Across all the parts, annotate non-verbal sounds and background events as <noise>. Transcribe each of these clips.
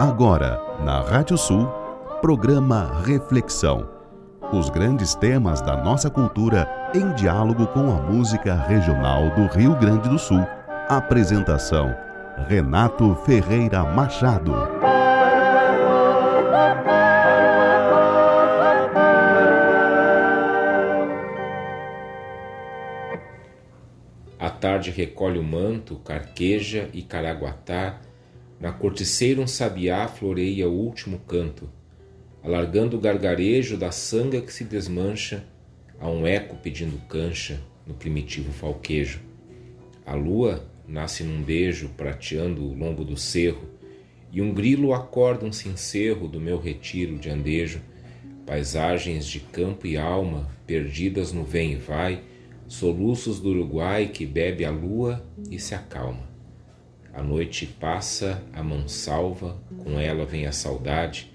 Agora, na Rádio Sul, programa Reflexão. Os grandes temas da nossa cultura em diálogo com a música regional do Rio Grande do Sul. Apresentação: Renato Ferreira Machado. A tarde recolhe o manto, carqueja e caraguatá na corticeira um sabiá floreia o último canto, alargando o gargarejo da sanga que se desmancha, a um eco pedindo cancha no primitivo falquejo. A lua nasce num beijo prateando o longo do cerro, e um grilo acorda um sincerro do meu retiro de andejo, paisagens de campo e alma perdidas no vem e vai, soluços do Uruguai que bebe a lua e se acalma. A noite passa, a mão salva, com ela vem a saudade,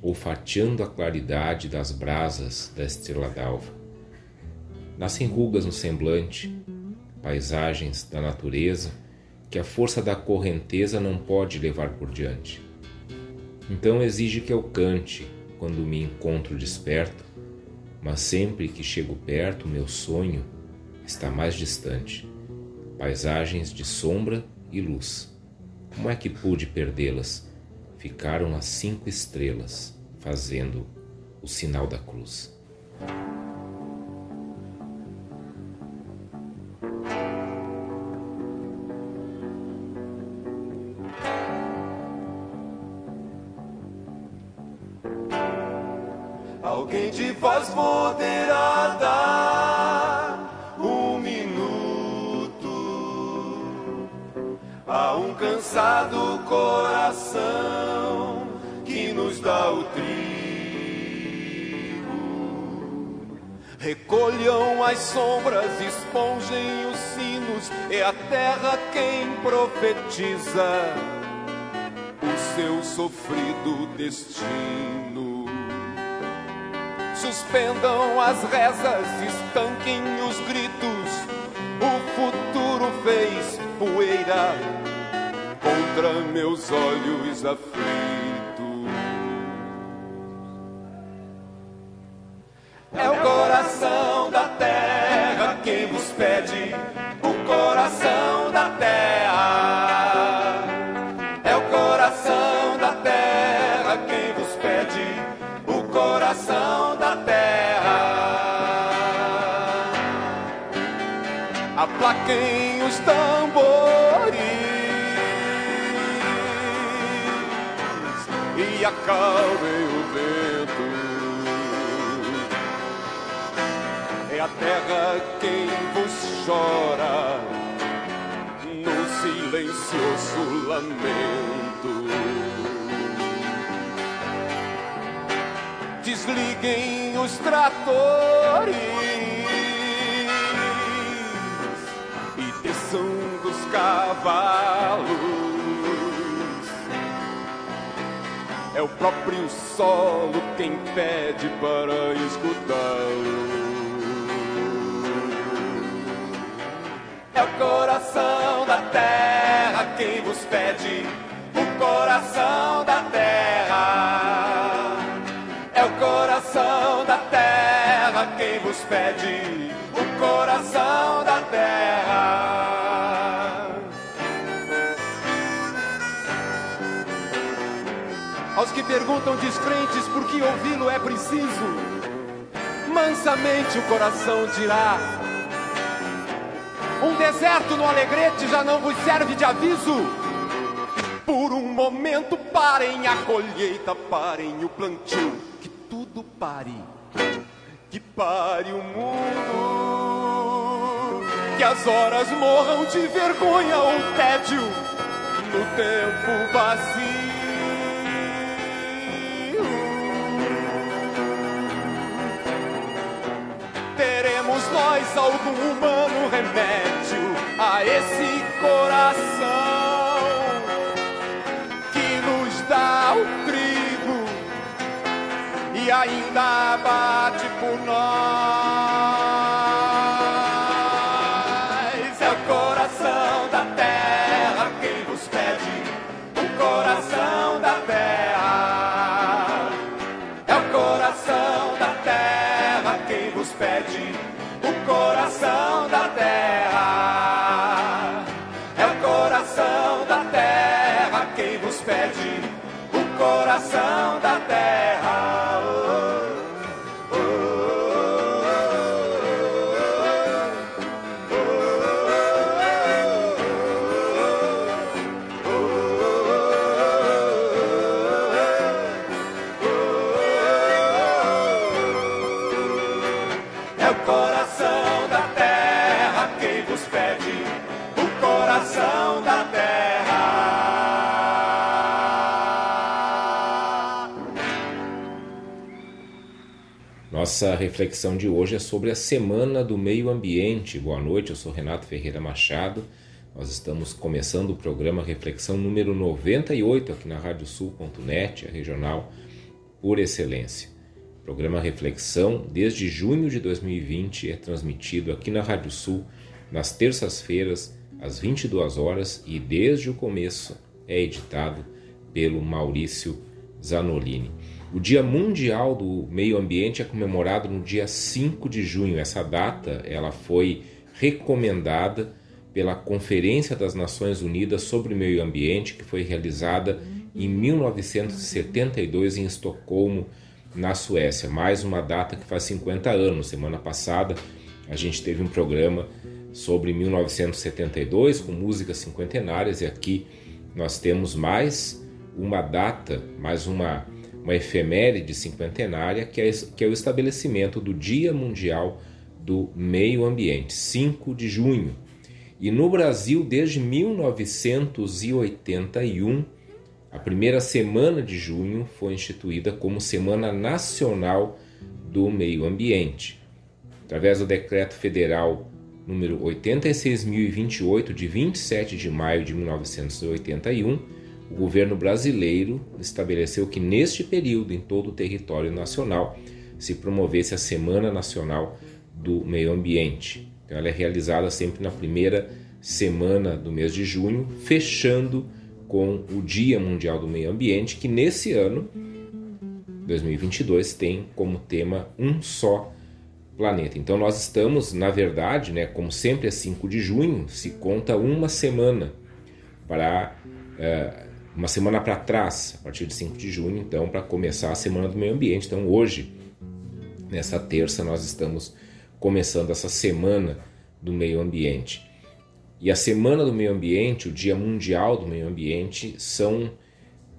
olfateando a claridade das brasas da estrela d'alva. Nascem rugas no semblante, paisagens da natureza que a força da correnteza não pode levar por diante. Então exige que eu cante quando me encontro desperto, mas sempre que chego perto, meu sonho está mais distante. Paisagens de sombra e luz. Como é que pude perdê-las? Ficaram as cinco estrelas, fazendo o sinal da cruz. Um cansado coração que nos dá o trigo. Recolham as sombras, esponjem os sinos, é a terra quem profetiza o seu sofrido destino. Suspendam as rezas, estanquem os gritos, o futuro fez poeira meus olhos aflitos. É o coração da terra quem vos pede, o coração da terra. É o coração da terra quem vos pede, o coração da terra. Aplaquem os tambores. Acalmem o vento. É a terra quem vos chora no silencioso lamento. Desliguem os tratores e desçam dos cavalos É o próprio solo quem pede para escutá-lo. É o coração da terra quem vos pede, o coração da terra. É o coração da terra quem vos pede, o coração da terra. Que perguntam descrentes por que ouvi-lo é preciso, mansamente o coração dirá: Um deserto no alegrete já não vos serve de aviso. Por um momento parem a colheita, parem o plantio, que tudo pare, que pare o mundo, que as horas morram de vergonha ou tédio no tempo vazio. Nós algum humano remédio a esse coração que nos dá o trigo e ainda bate por nós. 역사 Nossa reflexão de hoje é sobre a Semana do Meio Ambiente. Boa noite, eu sou Renato Ferreira Machado. Nós estamos começando o programa Reflexão número 98 aqui na radiosul.net, a regional por excelência. O programa Reflexão, desde junho de 2020, é transmitido aqui na Rádio Sul nas terças-feiras, às 22 horas, e desde o começo é editado pelo Maurício Zanolini. O Dia Mundial do Meio Ambiente é comemorado no dia 5 de junho. Essa data ela foi recomendada pela Conferência das Nações Unidas sobre o Meio Ambiente, que foi realizada em 1972 em Estocolmo, na Suécia. Mais uma data que faz 50 anos. Semana passada a gente teve um programa sobre 1972 com músicas cinquentenárias e aqui nós temos mais uma data, mais uma, uma efeméride cinquentenária que é, que é o estabelecimento do Dia Mundial do Meio Ambiente, 5 de junho. E no Brasil, desde 1981, a primeira semana de junho foi instituída como Semana Nacional do Meio Ambiente. Através do Decreto Federal número 86.028, de 27 de maio de 1981, o governo brasileiro estabeleceu que neste período, em todo o território nacional, se promovesse a Semana Nacional do Meio Ambiente. Então, ela é realizada sempre na primeira semana do mês de junho, fechando com o Dia Mundial do Meio Ambiente, que nesse ano, 2022, tem como tema um só planeta. Então nós estamos, na verdade, né, como sempre é 5 de junho, se conta uma semana para é, uma semana para trás, a partir de 5 de junho, então, para começar a Semana do Meio Ambiente. Então hoje, nessa terça, nós estamos começando essa semana do meio ambiente. E a Semana do Meio Ambiente, o Dia Mundial do Meio Ambiente, são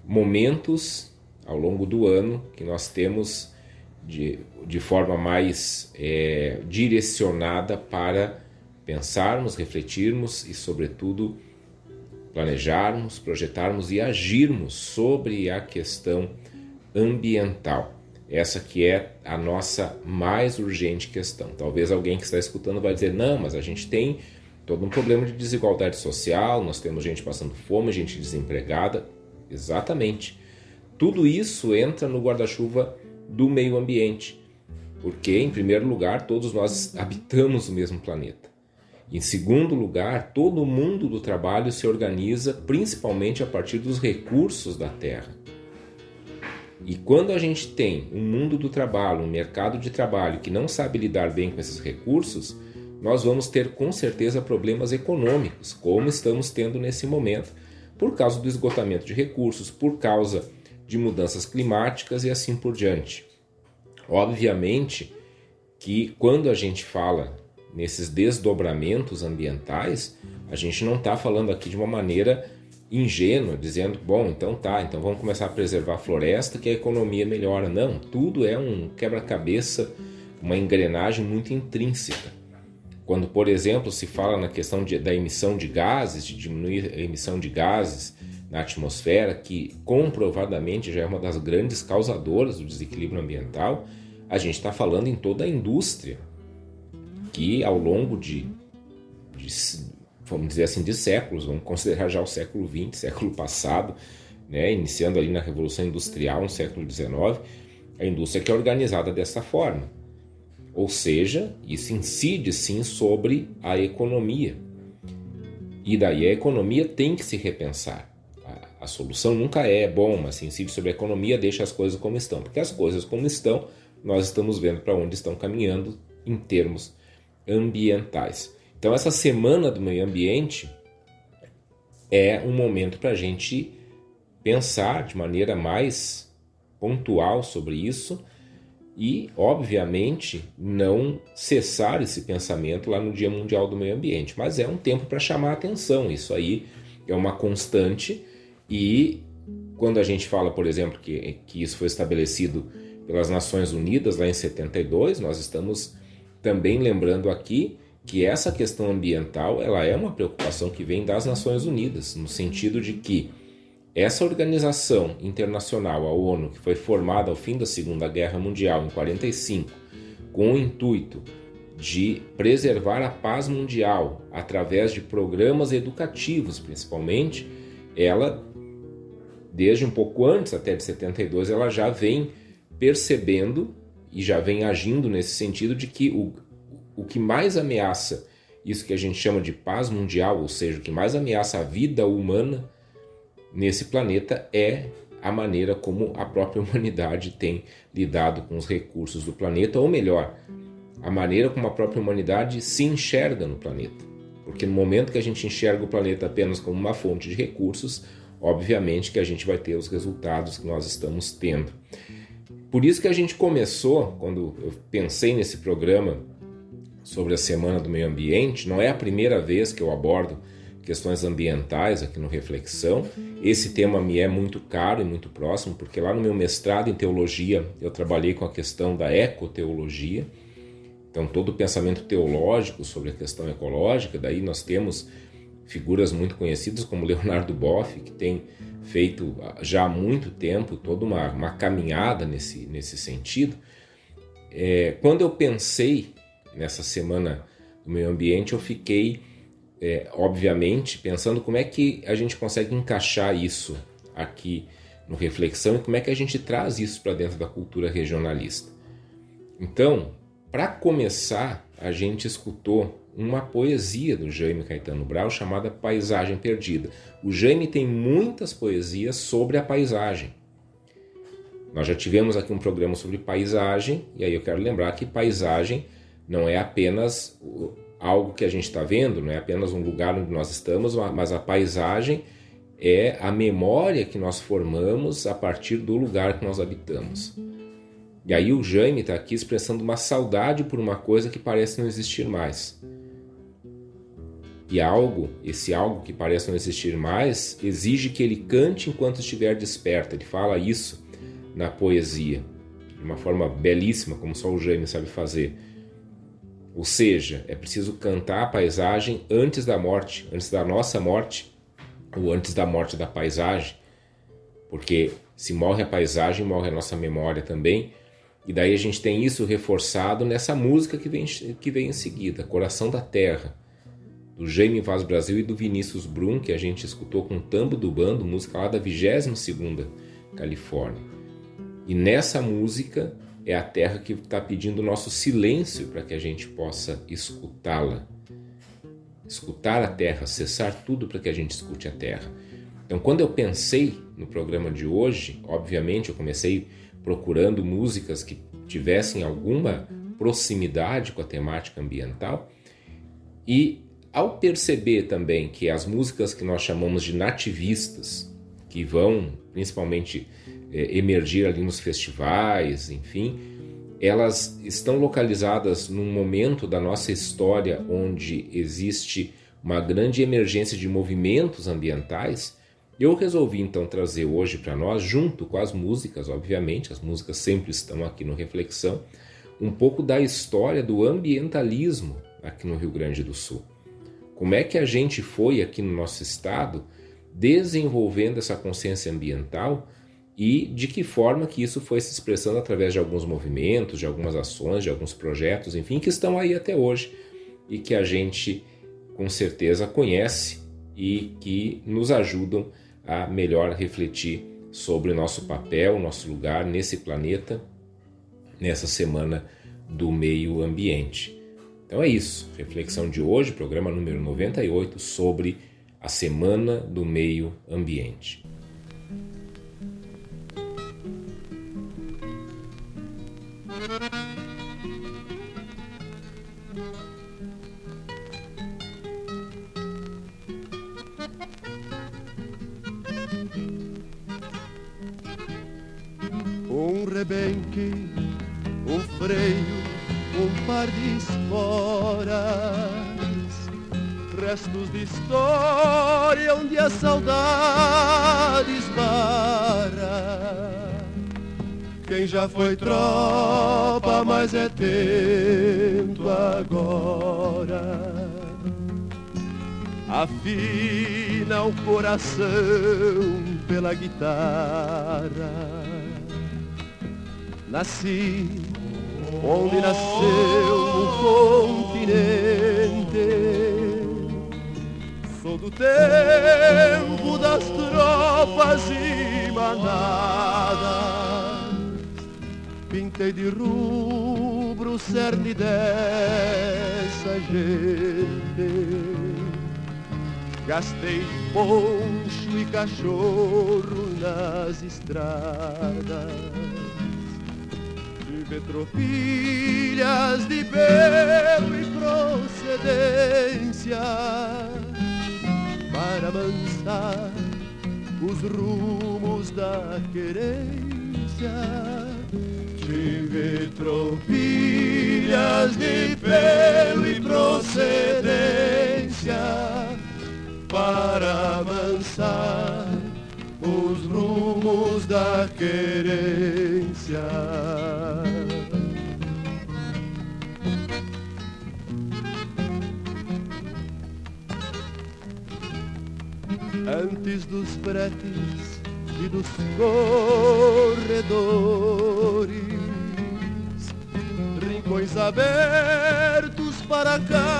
momentos ao longo do ano que nós temos de, de forma mais é, direcionada para pensarmos, refletirmos e, sobretudo, planejarmos, projetarmos e agirmos sobre a questão ambiental. Essa que é a nossa mais urgente questão. Talvez alguém que está escutando vai dizer: "Não, mas a gente tem todo um problema de desigualdade social, nós temos gente passando fome, gente desempregada". Exatamente. Tudo isso entra no guarda-chuva do meio ambiente, porque em primeiro lugar, todos nós habitamos o mesmo planeta. Em segundo lugar, todo o mundo do trabalho se organiza principalmente a partir dos recursos da terra. E quando a gente tem um mundo do trabalho, um mercado de trabalho que não sabe lidar bem com esses recursos, nós vamos ter com certeza problemas econômicos, como estamos tendo nesse momento, por causa do esgotamento de recursos, por causa de mudanças climáticas e assim por diante. Obviamente que quando a gente fala nesses desdobramentos ambientais, a gente não está falando aqui de uma maneira ingênua, dizendo, bom, então tá, então vamos começar a preservar a floresta que a economia melhora. Não, tudo é um quebra-cabeça, uma engrenagem muito intrínseca. Quando, por exemplo, se fala na questão de, da emissão de gases, de diminuir a emissão de gases na atmosfera, que comprovadamente já é uma das grandes causadoras do desequilíbrio ambiental, a gente está falando em toda a indústria, que ao longo de, de vamos dizer assim, de séculos, vamos considerar já o século XX, século passado, né, iniciando ali na Revolução Industrial, no século XIX, a indústria que é organizada dessa forma. Ou seja, isso incide sim sobre a economia. E daí a economia tem que se repensar. A, a solução nunca é bom, mas se incide sobre a economia, deixa as coisas como estão. Porque as coisas como estão, nós estamos vendo para onde estão caminhando em termos ambientais. Então, essa semana do meio ambiente é um momento para a gente pensar de maneira mais pontual sobre isso e, obviamente, não cessar esse pensamento lá no Dia Mundial do Meio Ambiente. Mas é um tempo para chamar a atenção, isso aí é uma constante e quando a gente fala, por exemplo, que, que isso foi estabelecido pelas Nações Unidas lá em 72, nós estamos também lembrando aqui que essa questão ambiental ela é uma preocupação que vem das Nações Unidas, no sentido de que essa organização internacional, a ONU, que foi formada ao fim da Segunda Guerra Mundial, em 45, com o intuito de preservar a paz mundial através de programas educativos, principalmente, ela, desde um pouco antes, até de 72, ela já vem percebendo e já vem agindo nesse sentido de que o, o que mais ameaça isso que a gente chama de paz mundial, ou seja, o que mais ameaça a vida humana, nesse planeta é a maneira como a própria <laughs> humanidade tem lidado com os recursos do planeta, ou melhor, a maneira como a própria humanidade se enxerga no planeta. Porque no momento que a gente enxerga o planeta apenas como uma fonte de recursos, obviamente que a gente vai ter os resultados que nós estamos tendo. Por isso que a gente começou, quando eu pensei nesse programa sobre a Semana do Meio Ambiente, não é a primeira vez que eu abordo questões ambientais aqui no Reflexão. Esse tema me é muito caro e muito próximo, porque lá no meu mestrado em teologia eu trabalhei com a questão da ecoteologia. Então, todo o pensamento teológico sobre a questão ecológica, daí nós temos figuras muito conhecidas como Leonardo Boff, que tem feito já há muito tempo toda uma, uma caminhada nesse, nesse sentido. É, quando eu pensei nessa semana do meio ambiente, eu fiquei é, obviamente, pensando como é que a gente consegue encaixar isso aqui no Reflexão e como é que a gente traz isso para dentro da cultura regionalista. Então, para começar, a gente escutou uma poesia do Jaime Caetano Brau chamada Paisagem Perdida. O Jaime tem muitas poesias sobre a paisagem. Nós já tivemos aqui um programa sobre paisagem, e aí eu quero lembrar que paisagem não é apenas algo que a gente está vendo, não é apenas um lugar onde nós estamos, mas a paisagem é a memória que nós formamos a partir do lugar que nós habitamos. E aí o Jaime está aqui expressando uma saudade por uma coisa que parece não existir mais. E algo, esse algo que parece não existir mais, exige que ele cante enquanto estiver desperto. Ele fala isso na poesia, de uma forma belíssima, como só o Jaime sabe fazer. Ou seja, é preciso cantar a paisagem antes da morte, antes da nossa morte, ou antes da morte da paisagem, porque se morre a paisagem, morre a nossa memória também. E daí a gente tem isso reforçado nessa música que vem, que vem em seguida, Coração da Terra, do Jaime Vaz Brasil e do Vinícius Brum, que a gente escutou com tambo do bando, música lá da 22ª Califórnia. E nessa música é a terra que está pedindo o nosso silêncio para que a gente possa escutá-la. Escutar a terra, cessar tudo para que a gente escute a terra. Então, quando eu pensei no programa de hoje, obviamente eu comecei procurando músicas que tivessem alguma proximidade com a temática ambiental e ao perceber também que as músicas que nós chamamos de nativistas, que vão principalmente é, emergir ali nos festivais, enfim, elas estão localizadas num momento da nossa história onde existe uma grande emergência de movimentos ambientais. Eu resolvi então trazer hoje para nós, junto com as músicas, obviamente, as músicas sempre estão aqui no Reflexão, um pouco da história do ambientalismo aqui no Rio Grande do Sul. Como é que a gente foi aqui no nosso estado desenvolvendo essa consciência ambiental e de que forma que isso foi se expressando através de alguns movimentos, de algumas ações, de alguns projetos, enfim, que estão aí até hoje e que a gente com certeza conhece e que nos ajudam a melhor refletir sobre o nosso papel, nosso lugar nesse planeta, nessa semana do meio ambiente. Então é isso, reflexão de hoje, programa número 98 sobre a semana do meio ambiente. um rebenque, um freio, um par de esporas, restos de história onde a saudade esbarra. Quem já foi tropa, mas é tento agora. Afina o coração pela guitarra. Nasci onde nasceu o continente. Sou do tempo das tropas e manadas pintei de rubro o cerne dessa gente. Gastei poncho e cachorro nas estradas. Tive tropilhas de belo e procedência para amansar os rumos da querência Tive tropilhas de pelo e procedência para amansar os rumos da querência. Antes dos fretes e dos corredores rincões abertos para casco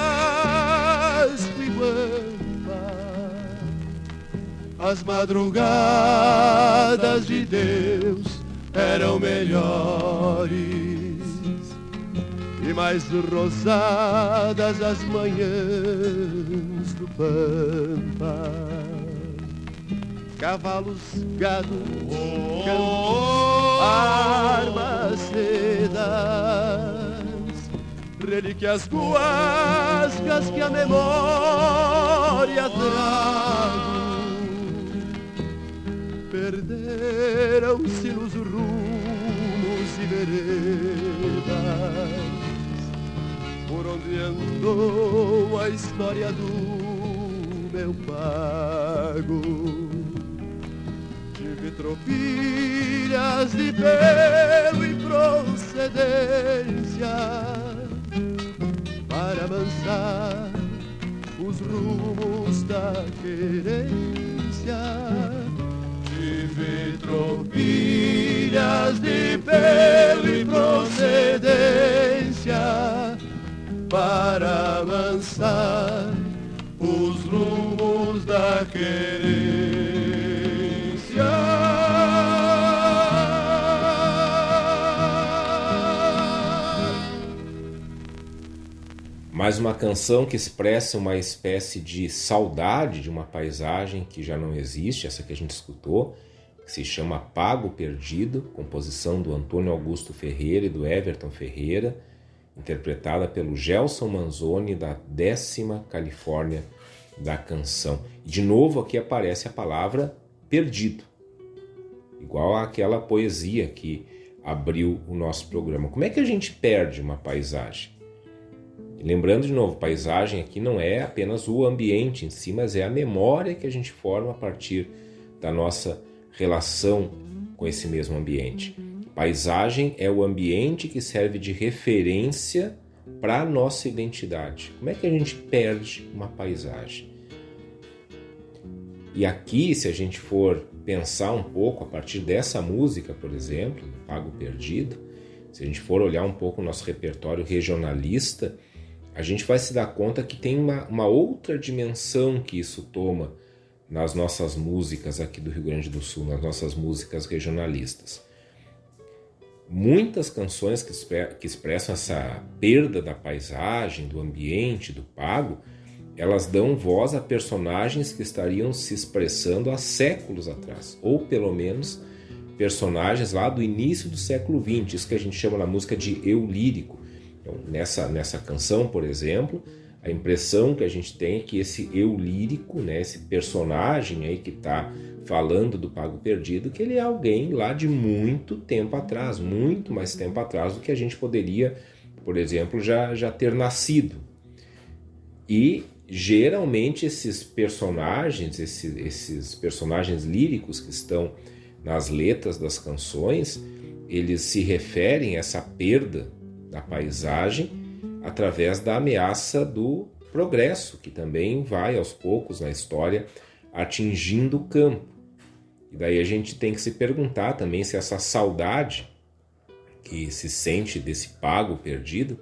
e guampa. As madrugadas de Deus eram melhores e mais rosadas as manhãs do Pampa. Cavalos, gados, campos, armas, sedas relíquias guascas que a memória trago. Perderam-se nos rumos e veredas por onde andou a história do meu pago. Tropilhas de pelo e procedência para amansar os rumos da querência. Tive tropilhas de pelo e procedência para amansar os rumos da querência. Mais uma canção que expressa uma espécie de saudade de uma paisagem que já não existe, essa que a gente escutou, que se chama Pago Perdido, composição do Antônio Augusto Ferreira e do Everton Ferreira, interpretada pelo Gelson Manzoni da décima Califórnia da canção. E de novo aqui aparece a palavra perdido, igual àquela poesia que abriu o nosso programa. Como é que a gente perde uma paisagem? Lembrando de novo, paisagem aqui não é apenas o ambiente em si, mas é a memória que a gente forma a partir da nossa relação com esse mesmo ambiente. Paisagem é o ambiente que serve de referência para a nossa identidade. Como é que a gente perde uma paisagem? E aqui, se a gente for pensar um pouco a partir dessa música, por exemplo, Pago Perdido, se a gente for olhar um pouco o nosso repertório regionalista, a gente vai se dar conta que tem uma, uma outra dimensão que isso toma nas nossas músicas aqui do Rio Grande do Sul, nas nossas músicas regionalistas. Muitas canções que, que expressam essa perda da paisagem, do ambiente, do pago, elas dão voz a personagens que estariam se expressando há séculos atrás, ou pelo menos personagens lá do início do século XX, isso que a gente chama na música de eu lírico, então, nessa, nessa canção, por exemplo, A impressão que a gente tem é que esse eu lírico, né, esse personagem aí que está falando do Pago Perdido, que ele é alguém lá de muito tempo atrás, muito mais tempo atrás do que a gente poderia, por exemplo, já, já ter nascido. E geralmente esses personagens, esses, esses personagens líricos que estão nas letras das canções, eles se referem a essa perda da paisagem através da ameaça do progresso, que também vai aos poucos na história atingindo o campo. E daí a gente tem que se perguntar também se essa saudade que se sente desse pago perdido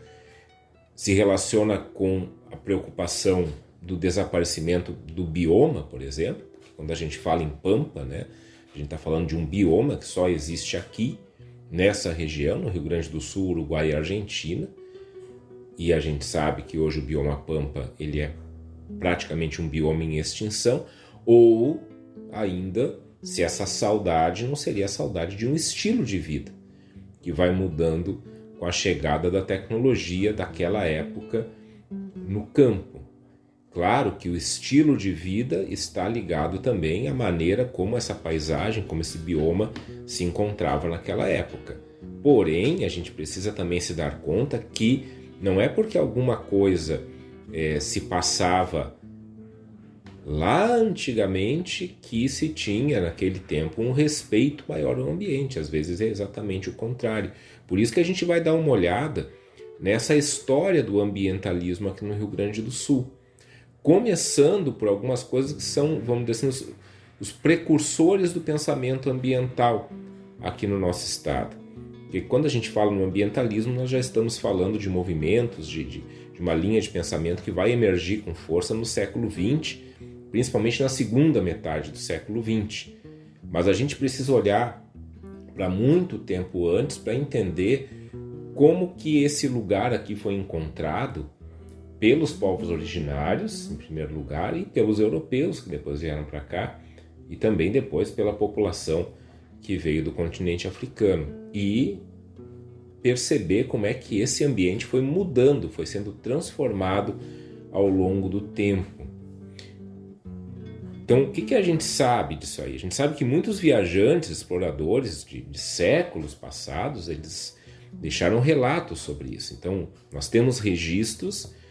se relaciona com a preocupação do desaparecimento do bioma, por exemplo. Quando a gente fala em pampa, né, a gente está falando de um bioma que só existe aqui, nessa região, no Rio Grande do Sul, Uruguai e Argentina. E a gente sabe que hoje o bioma pampa ele é praticamente um bioma em extinção, ou ainda se essa saudade não seria a saudade de um estilo de vida que vai mudando com a chegada da tecnologia daquela época no campo. Claro que o estilo de vida está ligado também à maneira como essa paisagem, como esse bioma se encontrava naquela época. Porém, a gente precisa também se dar conta que não é porque alguma coisa é, se passava lá antigamente que se tinha naquele tempo um respeito maior ao ambiente. Às vezes é exatamente o contrário. Por isso que a gente vai dar uma olhada nessa história do ambientalismo aqui no Rio Grande do Sul começando por algumas coisas que são, vamos dizer assim, os, os precursores do pensamento ambiental aqui no nosso estado. Porque quando a gente fala no ambientalismo, nós já estamos falando de movimentos, de, de, de uma linha de pensamento que vai emergir com força no século XX, principalmente na segunda metade do século XX. Mas a gente precisa olhar para muito tempo antes para entender como que esse lugar aqui foi encontrado pelos povos originários, em primeiro lugar, e pelos europeus que depois vieram para cá, e também depois pela população que veio do continente africano. E perceber como é que esse ambiente foi mudando, foi sendo transformado ao longo do tempo. Então, o que, que a gente sabe disso aí? A gente sabe que muitos viajantes, exploradores de, de séculos passados, eles deixaram relatos sobre isso. Então, nós temos registros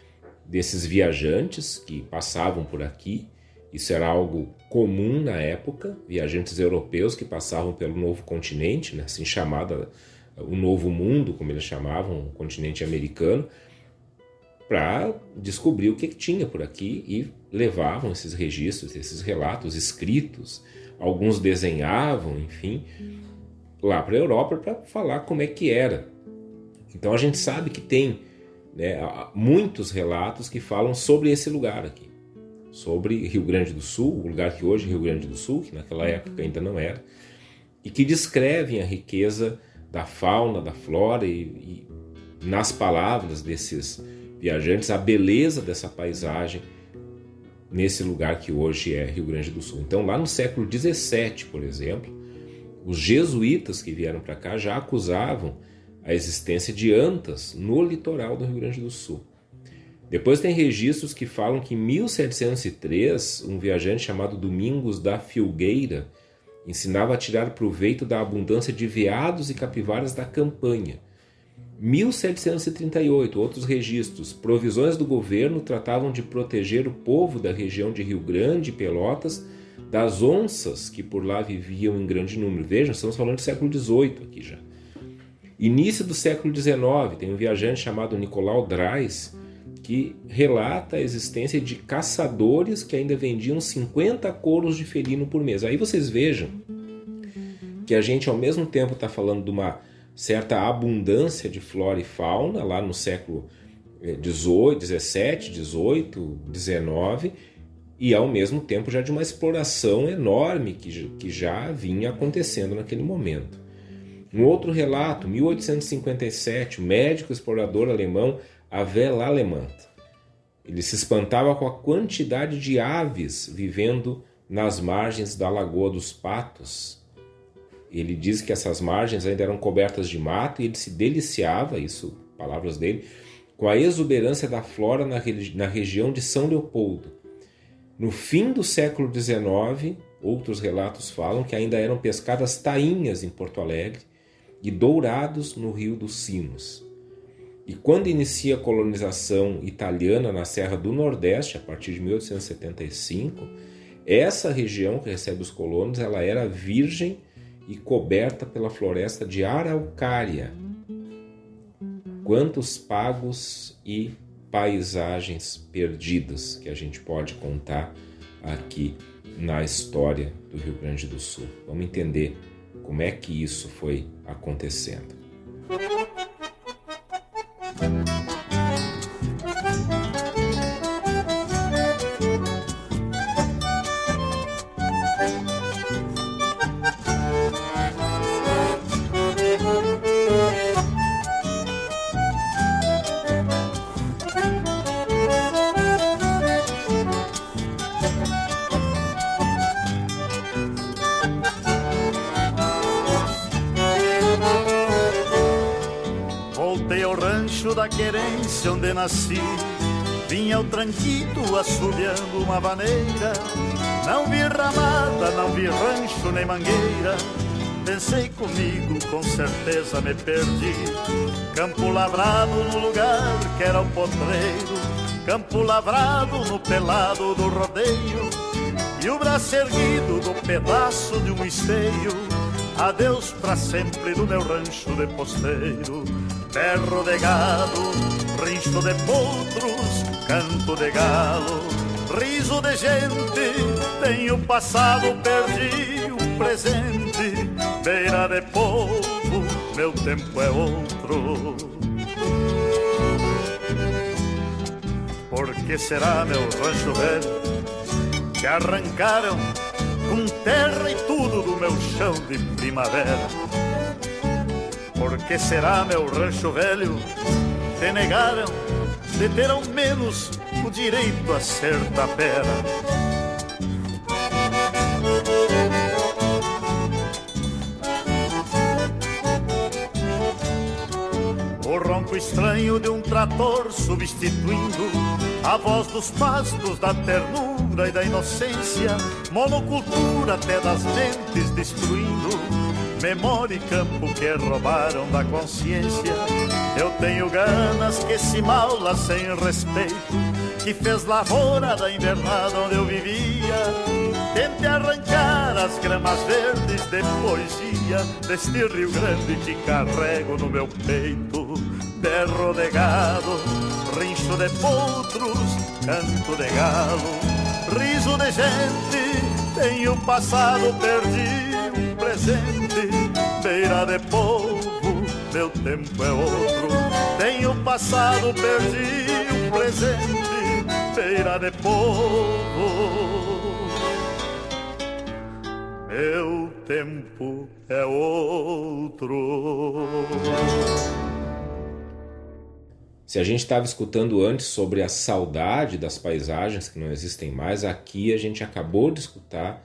desses viajantes que passavam por aqui. Isso era algo comum na época, viajantes europeus que passavam pelo novo continente, né, assim chamada o novo mundo, como eles chamavam, o continente americano, para descobrir o que, que tinha por aqui e levavam esses registros, esses relatos escritos. Alguns desenhavam, enfim, lá para a Europa para falar como é que era. Então a gente sabe que tem né, muitos relatos que falam sobre esse lugar aqui, sobre Rio Grande do Sul, o lugar que hoje é Rio Grande do Sul, que naquela época ainda não era, e que descrevem a riqueza da fauna, da flora e, e nas palavras desses viajantes, a beleza dessa paisagem nesse lugar que hoje é Rio Grande do Sul. Então, lá no século XVII, por exemplo, os jesuítas que vieram para cá já acusavam a existência de antas no litoral do Rio Grande do Sul. Depois tem registros que falam que em 1703, um viajante chamado Domingos da Filgueira ensinava a tirar proveito da abundância de veados e capivaras da campanha. 1738, outros registros. Provisões do governo tratavam de proteger o povo da região de Rio Grande e Pelotas das onças que por lá viviam em grande número. Vejam, estamos falando do século XVIII aqui já. Início do século XIX, tem um viajante chamado Nicolau Drais que relata a existência de caçadores que ainda vendiam 50 couros de felino por mês. Aí vocês vejam que a gente ao mesmo tempo está falando de uma certa abundância de flora e fauna lá no século 18, 17, 18, 19 e ao mesmo tempo já de uma exploração enorme que, que já vinha acontecendo naquele momento. Um outro relato, 1857, o médico explorador alemão Avel Alemant. Ele se espantava com a quantidade de aves vivendo nas margens da Lagoa dos Patos. Ele diz que essas margens ainda eram cobertas de mato e ele se deliciava, isso palavras dele, com a exuberância da flora na, na região de São Leopoldo. No fim do século XIX, outros relatos falam que ainda eram pescadas tainhas em Porto Alegre e dourados no Rio dos Sinos. E quando inicia a colonização italiana na Serra do Nordeste, a partir de 1875, essa região que recebe os colonos, ela era virgem e coberta pela floresta de araucária. Quantos pagos e paisagens perdidas que a gente pode contar aqui na história do Rio Grande do Sul. Vamos entender como é que isso foi acontecendo. Onde nasci Vinha o tranquito assobiando uma vaneira. Não vi ramada, não vi rancho nem mangueira. Pensei comigo, com certeza me perdi. Campo lavrado no lugar que era o potreiro. Campo lavrado no pelado do rodeio. E o braço erguido do pedaço de um esteio. Adeus pra sempre do meu rancho de posteiro. Berro de gado riso de potros, canto de galo, riso de gente. Tenho passado, perdi o presente, beira de povo, meu tempo é outro. Por que será meu rancho velho que arrancaram com terra e tudo do meu chão de primavera? Por que será meu rancho velho te negaram, te ter ao menos o direito a ser tapera. O ronco estranho de um trator substituindo a voz dos pastos da ternura e da inocência, monocultura até das mentes destruindo memória e campo que roubaram da consciência. Eu tenho ganas que se maula sem respeito, que fez lavoura da invernada onde eu vivia. Tente arrancar as gramas verdes de poesia deste Rio Grande que carrego no meu peito. Berro de gado, rincho de potros, canto de galo, riso de gente. Tenho passado, perdi presente beira de povo, meu tempo é outro. Tenho passado, perdi um presente, beira de povo. Meu tempo é outro. Se a gente estava escutando antes sobre a saudade das paisagens que não existem mais, aqui a gente acabou de escutar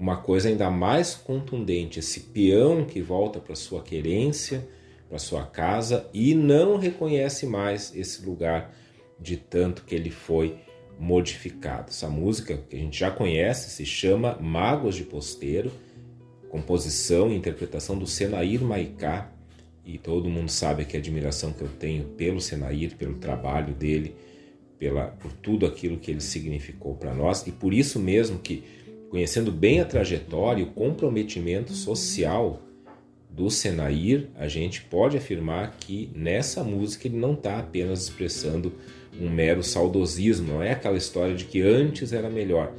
uma coisa ainda mais contundente, esse peão que volta para sua querência, para sua casa e não reconhece mais esse lugar de tanto que ele foi modificado. Essa música que a gente já conhece se chama Mágoas de Posteiro, composição e interpretação do Senair Maicá, e todo mundo sabe que a admiração que eu tenho pelo Senair, pelo trabalho dele, pela, por tudo aquilo que ele significou para nós, e por isso mesmo que Conhecendo bem a trajetória e o comprometimento social do Senair, a gente pode afirmar que nessa música ele não está apenas expressando um mero saudosismo, não é aquela história de que antes era melhor.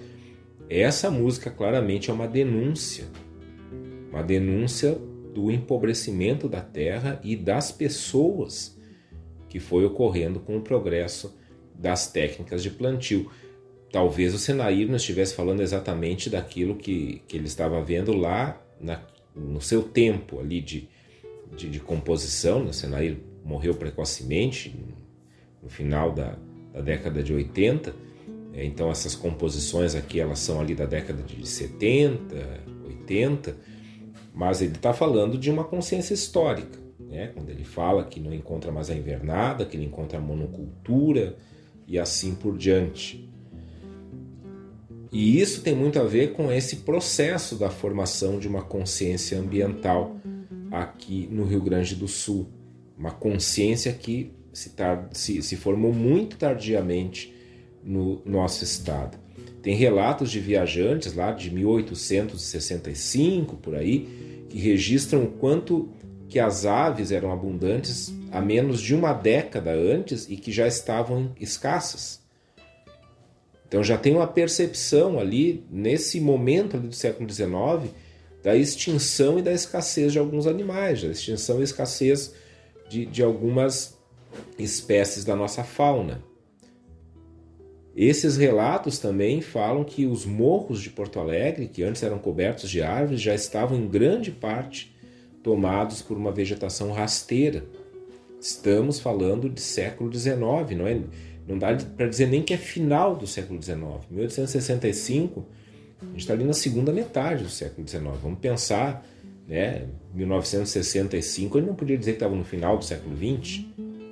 Essa música claramente é uma denúncia, uma denúncia do empobrecimento da terra e das pessoas que foi ocorrendo com o progresso das técnicas de plantio talvez o Senair não estivesse falando exatamente daquilo que, que ele estava vendo lá na, no seu tempo ali de, de, de composição. Né? O Senair morreu precocemente, no final da, da década de 80, é, então essas composições aqui elas são ali da década de 70, 80, mas ele está falando de uma consciência histórica. né? quando ele fala que não encontra mais a invernada, que ele encontra a monocultura e assim por diante. E isso tem muito a ver com esse processo da formação de uma consciência ambiental aqui no Rio Grande do Sul. Uma consciência que se, se, se formou muito tardiamente no nosso estado. Tem relatos de viajantes lá de 1865 por aí que registram o quanto que as aves eram abundantes há menos de uma década antes e que já estavam escassas. Então já tem uma percepção ali, nesse momento ali do século XIX, da extinção e da escassez de alguns animais, da extinção e escassez de, de algumas espécies da nossa fauna. Esses relatos também falam que os morros de Porto Alegre, que antes eram cobertos de árvores, já estavam em grande parte tomados por uma vegetação rasteira. Estamos falando de século XIX, não é? Não dá para dizer nem que é final do século XIX. 1865, a gente está ali na segunda metade do século XIX. Vamos pensar, né? 1965, ele não podia dizer que estava no final do século XX.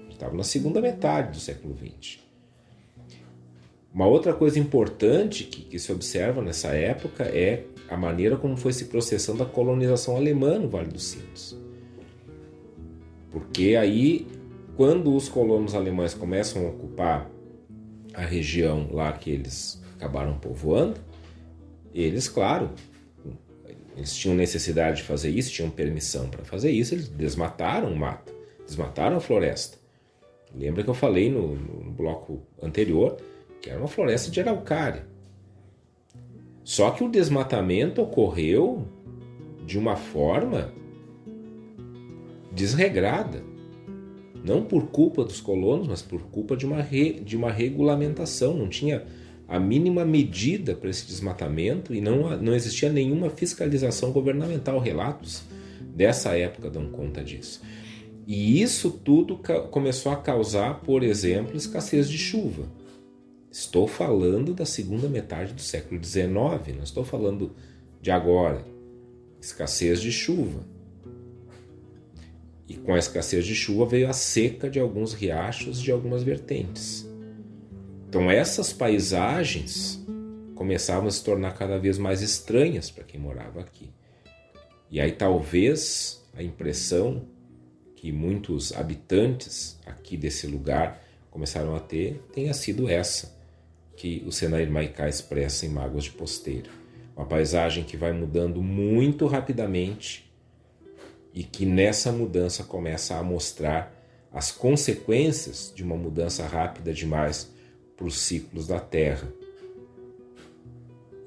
Estava na segunda metade do século XX. Uma outra coisa importante que, que, se observa nessa época é a maneira como foi se processando a colonização alemã no Vale dos Sinos. Porque aí quando os colonos alemães começam a ocupar a região lá que eles acabaram povoando, eles, claro, eles tinham necessidade de fazer isso, tinham permissão para fazer isso, eles desmataram o mato, desmataram a floresta. Lembra que eu falei no, no bloco anterior que era uma floresta de araucária. Só que o desmatamento ocorreu de uma forma desregrada não por culpa dos colonos, mas por culpa de uma, re, de uma regulamentação. Não tinha a mínima medida para esse desmatamento e não, não existia nenhuma fiscalização governamental. Relatos dessa época dão conta disso. E isso tudo começou a causar, por exemplo, escassez de chuva. Estou falando da segunda metade do século XIX, não estou falando de agora. Escassez de chuva. E com a escassez de chuva veio a seca de alguns riachos de algumas vertentes. Então essas paisagens começavam a se tornar cada vez mais estranhas para quem morava aqui. E aí talvez a impressão que muitos habitantes aqui desse lugar começaram a ter tenha sido essa que o Senair Maicá expressa em Mágoas de Posteiro. Uma paisagem que vai mudando muito rapidamente e que nessa mudança começa a mostrar as consequências de uma mudança rápida demais para os ciclos da Terra.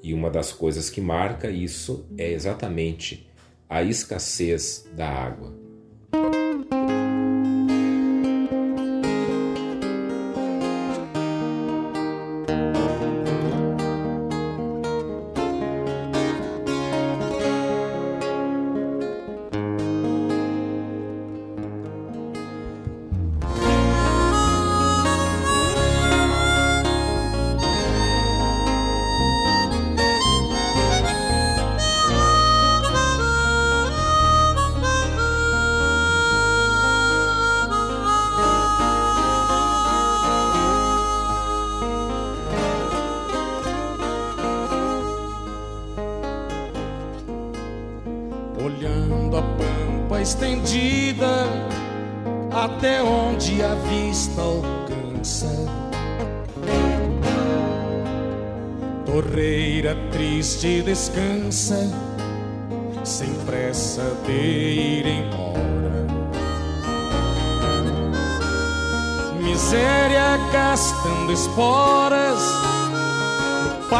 E uma das coisas que marca isso é exatamente a escassez da água.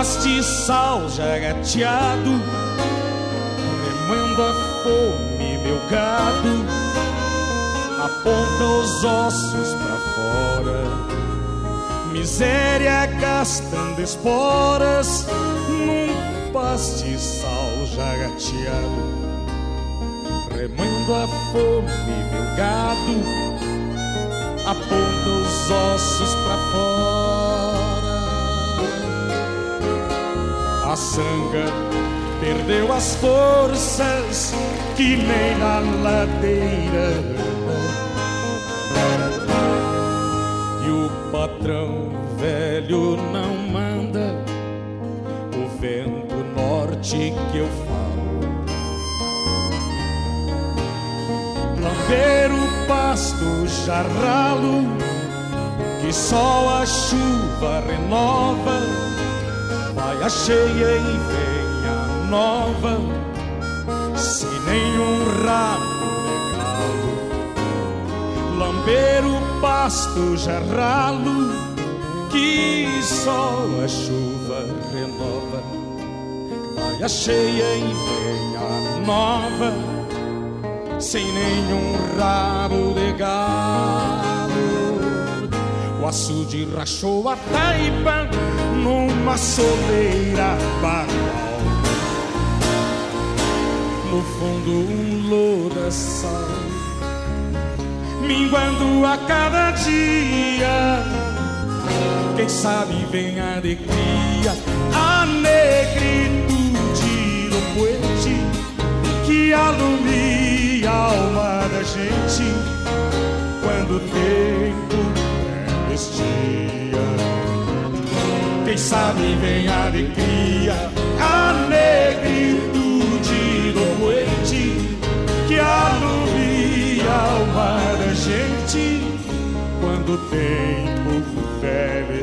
No pastiçal já gateado, remando a fome, meu gado, aponta os ossos pra fora. Miséria gastando esporas pastiçal já gateado, remando a fome, meu gado, aponta os ossos A sanga perdeu as forças que nem na ladeira E o patrão velho não manda o vento norte que eu falo. Lamber o pasto jarralo que só a chuva renova a cheia e vem a nova, sem nenhum ramo de galo. Lamber o pasto jarralo que só a chuva renova. A cheia e vem a nova, sem nenhum rabo de. Açude rachou a taipa numa soleira bagual. No fundo um lodaçal minguando a cada dia. Quem sabe vem a alegria, a negritude do poente que alumia a alma da gente quando o tempo Quem sabe vem alegria, a negritude do poente que alumia a alma da gente quando o tempo velho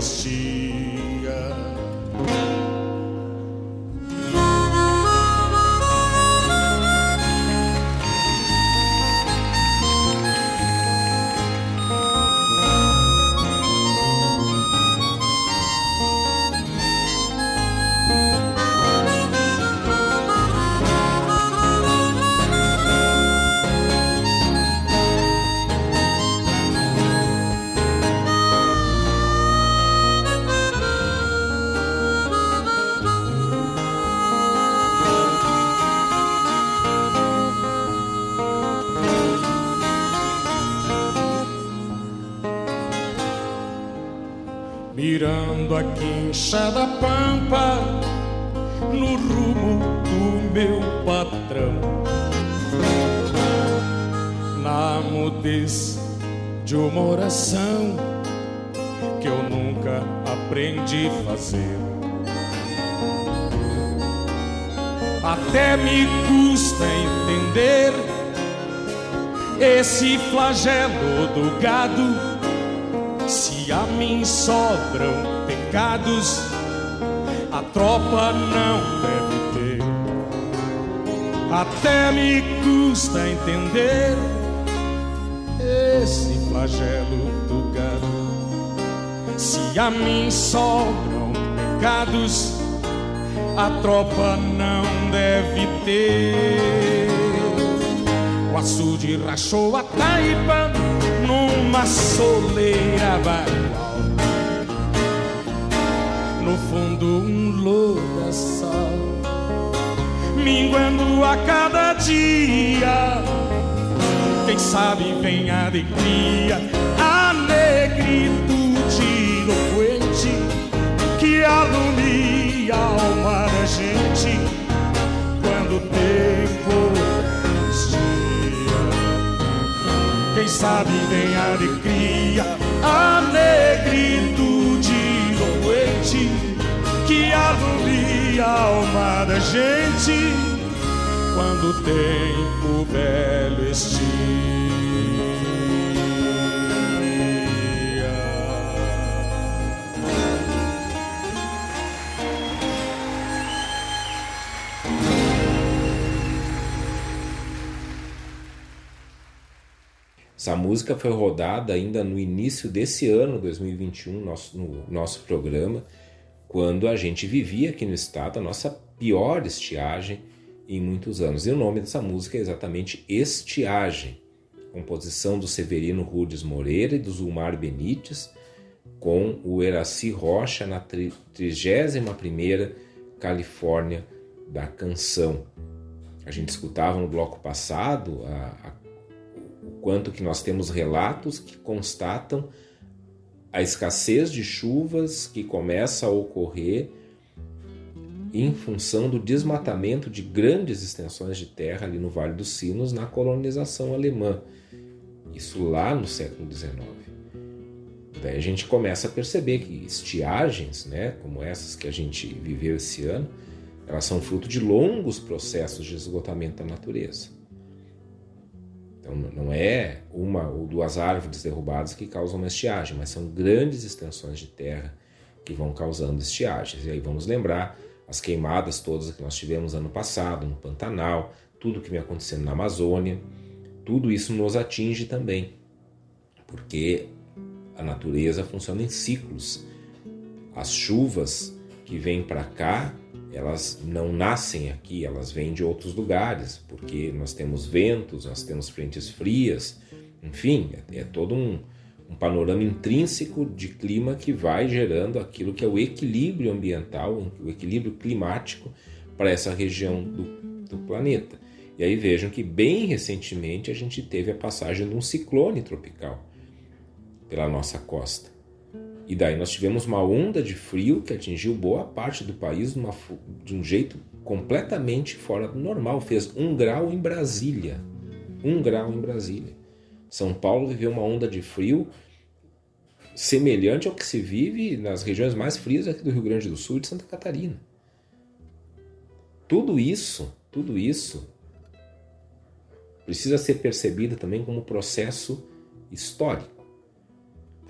que eu nunca aprendi a fazer. Até me custa entender esse flagelo do gado se a mim sobram pecados, a tropa não deve ter. Até me custa entender esse flagelo do gado. Se a mim sobram pecados, a tropa não deve ter. O açude rachou a taipa numa soleira bagual. No fundo um lodaçal, minguando a cada dia. Quem sabe vem a alegria, a negritude do poente que alumia a alma da gente quando o tempo quem sabe vem a alegria, a negritude do doente que alumia a alma da gente quando o tempo velho estia. Essa música foi rodada ainda no início desse ano, 2021, nosso, no nosso programa, quando a gente vivia aqui no estado a nossa pior estiagem em muitos anos. E o nome dessa música é exatamente Estiagem, composição do Severino Rudes Moreira e do Zulmar Benites, com o Eraci Rocha na 31ª Califórnia da Canção. A gente escutava no bloco passado a, a o quanto que nós temos relatos que constatam a escassez de chuvas que começa a ocorrer em função do desmatamento de grandes extensões de terra ali no Vale dos Sinos na colonização alemã. Isso lá no século XIX. Daí a gente começa a perceber que estiagens, né, como essas que a gente viveu esse ano, elas são fruto de longos processos de esgotamento da natureza. Então não é uma ou duas árvores derrubadas que causam uma estiagem, mas são grandes extensões de terra que vão causando estiagens. E aí vamos lembrar as queimadas todas que nós tivemos ano passado no Pantanal, tudo que vem acontecendo na Amazônia, tudo isso nos atinge também, porque a natureza funciona em ciclos. As chuvas que vêm para cá, elas não nascem aqui, elas vêm de outros lugares, porque nós temos ventos, nós temos frentes frias, enfim, é, é todo um, um panorama intrínseco de clima que vai gerando aquilo que é o equilíbrio ambiental, o equilíbrio climático para essa região do, do planeta. E aí vejam que bem recentemente a gente teve a passagem de um ciclone tropical pela nossa costa. E daí nós tivemos uma onda de frio que atingiu boa parte do país uma, de um jeito completamente fora do normal. Fez um grau em Brasília. Um grau em Brasília. São Paulo viveu uma onda de frio semelhante ao que se vive nas regiões mais frias aqui do Rio Grande do Sul e de Santa Catarina. Tudo isso, tudo isso precisa ser percebido também como processo histórico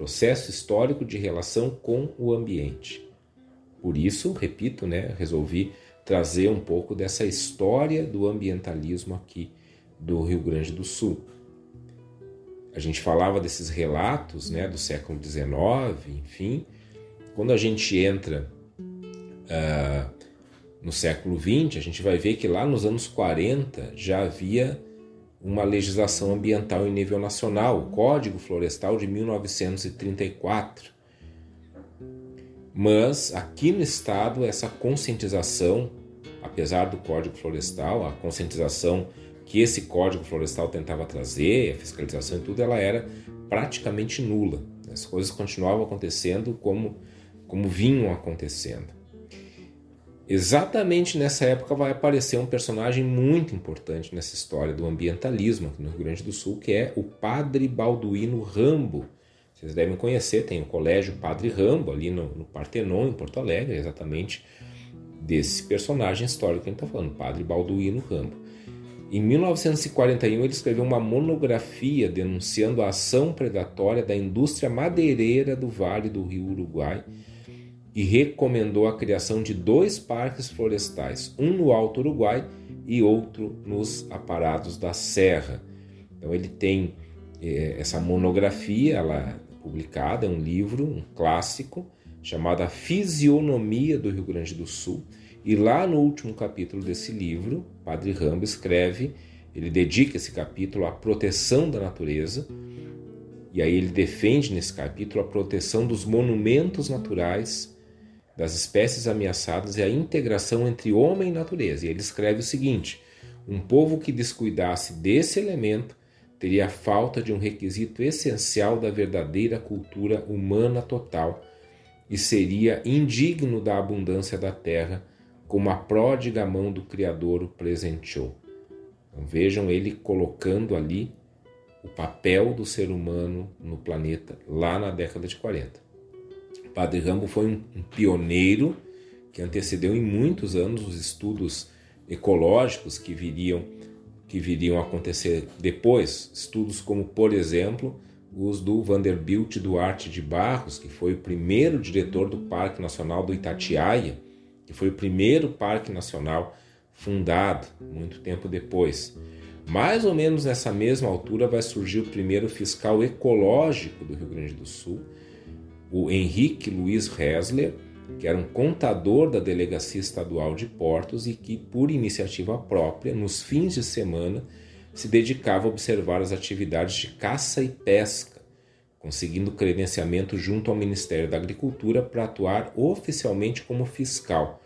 processo histórico de relação com o ambiente. Por isso, repito, né, resolvi trazer um pouco dessa história do ambientalismo aqui do Rio Grande do Sul. A gente falava desses relatos né, do século XIX, enfim. Quando a gente entra uh, no século XX, a gente vai ver que lá nos anos 40 já havia uma legislação ambiental em nível nacional, o Código Florestal de 1934. Mas aqui no estado essa conscientização, apesar do Código Florestal, a conscientização que esse Código Florestal tentava trazer, a fiscalização e tudo, ela era praticamente nula. As coisas continuavam acontecendo como como vinham acontecendo. Exatamente nessa época vai aparecer um personagem muito importante nessa história do ambientalismo no Rio Grande do Sul, que é o Padre Balduino Rambo. Vocês devem conhecer, tem o Colégio Padre Rambo ali no, no Partenon, em Porto Alegre, exatamente desse personagem histórico que a gente está falando, Padre Balduino Rambo. Em 1941, ele escreveu uma monografia denunciando a ação predatória da indústria madeireira do Vale do Rio Uruguai e recomendou a criação de dois parques florestais, um no Alto Uruguai e outro nos Aparados da Serra. Então ele tem é, essa monografia, ela é publicada, é um livro, um clássico, chamado A Fisionomia do Rio Grande do Sul. E lá no último capítulo desse livro, Padre Rambo escreve, ele dedica esse capítulo à proteção da natureza, e aí ele defende nesse capítulo a proteção dos monumentos naturais das espécies ameaçadas é a integração entre homem e natureza. E ele escreve o seguinte: um povo que descuidasse desse elemento teria falta de um requisito essencial da verdadeira cultura humana total e seria indigno da abundância da terra, como a pródiga mão do Criador o presenteou. Então, vejam ele colocando ali o papel do ser humano no planeta lá na década de 40. Padre Rambo foi um, um pioneiro que antecedeu em muitos anos os estudos ecológicos que viriam que viriam a acontecer depois, estudos como, por exemplo, os do Vanderbilt Duarte de Barros, que foi o primeiro diretor do Parque Nacional do Itatiaia, que foi o primeiro parque nacional fundado muito tempo depois. Mais ou menos nessa mesma altura vai surgir o primeiro fiscal ecológico do Rio Grande do Sul, o Henrique Luiz Hessler, que era um contador da Delegacia Estadual de Portos e que, por iniciativa própria, nos fins de semana, se dedicava a observar as atividades de caça e pesca, conseguindo credenciamento junto ao Ministério da Agricultura para atuar oficialmente como fiscal.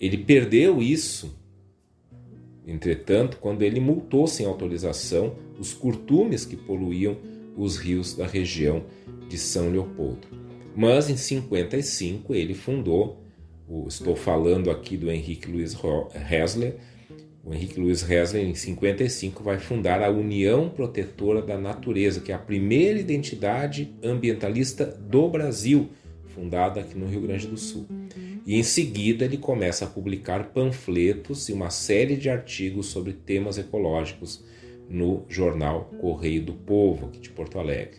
Ele perdeu isso, entretanto, quando ele multou sem autorização os curtumes que poluíam os rios da região de São Leopoldo. Mas em 55 ele fundou, estou falando aqui do Henrique Luiz Hessler, O Henrique Luiz Resler, em 55, vai fundar a União Protetora da Natureza, que é a primeira identidade ambientalista do Brasil, fundada aqui no Rio Grande do Sul. E em seguida ele começa a publicar panfletos e uma série de artigos sobre temas ecológicos no jornal Correio do Povo, aqui de Porto Alegre.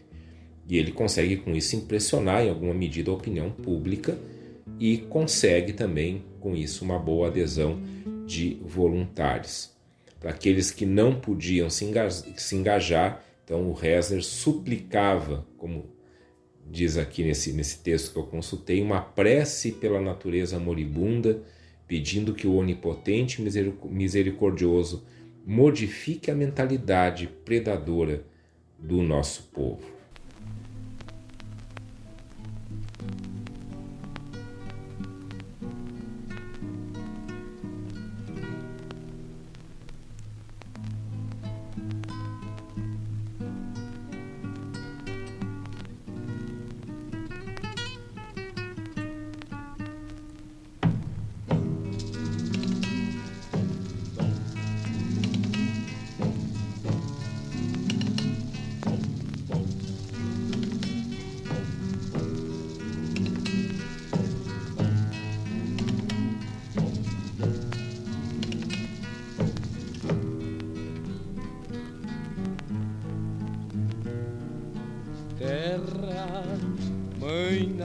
E ele consegue com isso impressionar em alguma medida a opinião pública e consegue também com isso uma boa adesão de voluntários. Para aqueles que não podiam se engajar, então o Resler suplicava, como diz aqui nesse, nesse texto que eu consultei, uma prece pela natureza moribunda, pedindo que o onipotente misericordioso modifique a mentalidade predadora do nosso povo.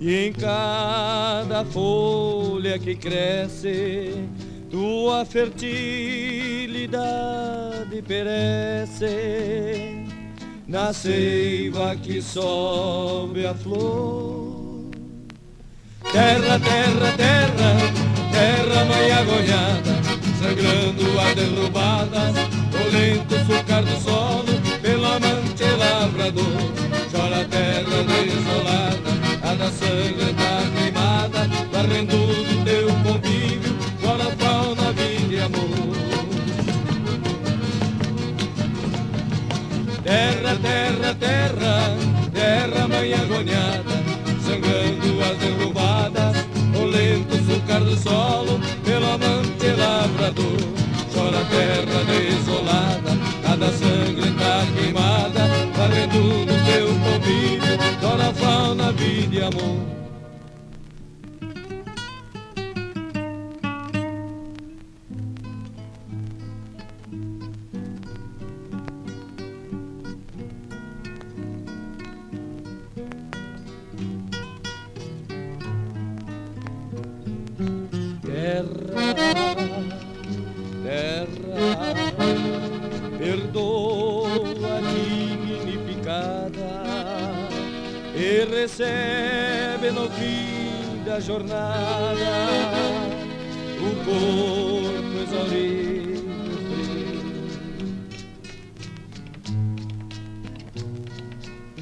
e em cada folha que cresce, tua fertilidade perece na seiva que sobe a flor. Terra, terra, terra, terra mãe agonhada, sangrando a derrubadas, o lento sucar do solo, pelo amante lavrador. Chora a terra desolada, a da sangue tá queimada, varrendo do teu convívio, chora fauna, vida e amor. Terra, terra, terra, terra mãe agoniada, sangrando as derrubadas, o lento sucar do solo, pelo amante lavrador. Chora terra desolada, cada sangue teu convívio, chora fauna, vida e amor. Recebe no fim da jornada. O corpo exaurido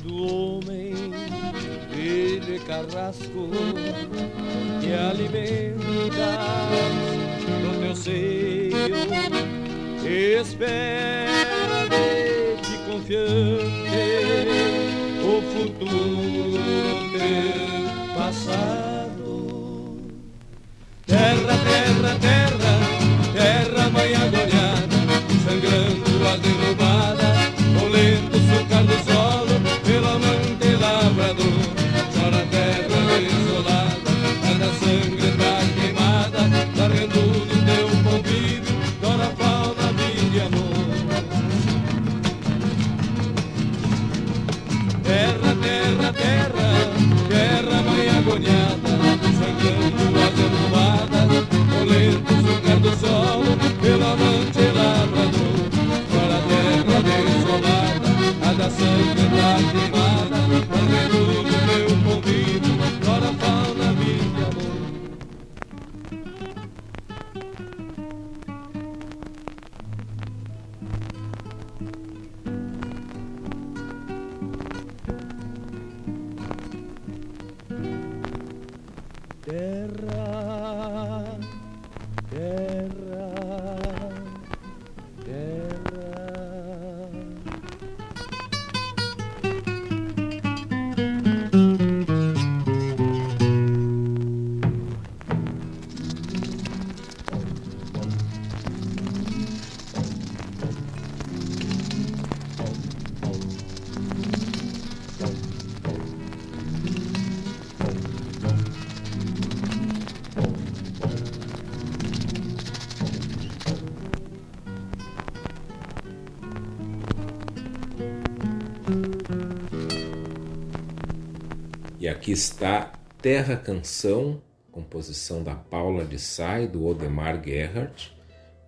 do homem ele carrasco que alimenta no teu seio espera de ti confiante o futuro teu passado. Terra, terra, terra, terra mãe agoniada, do sol. Está Terra Canção, composição da Paula de Sá e do Odemar Gerhardt,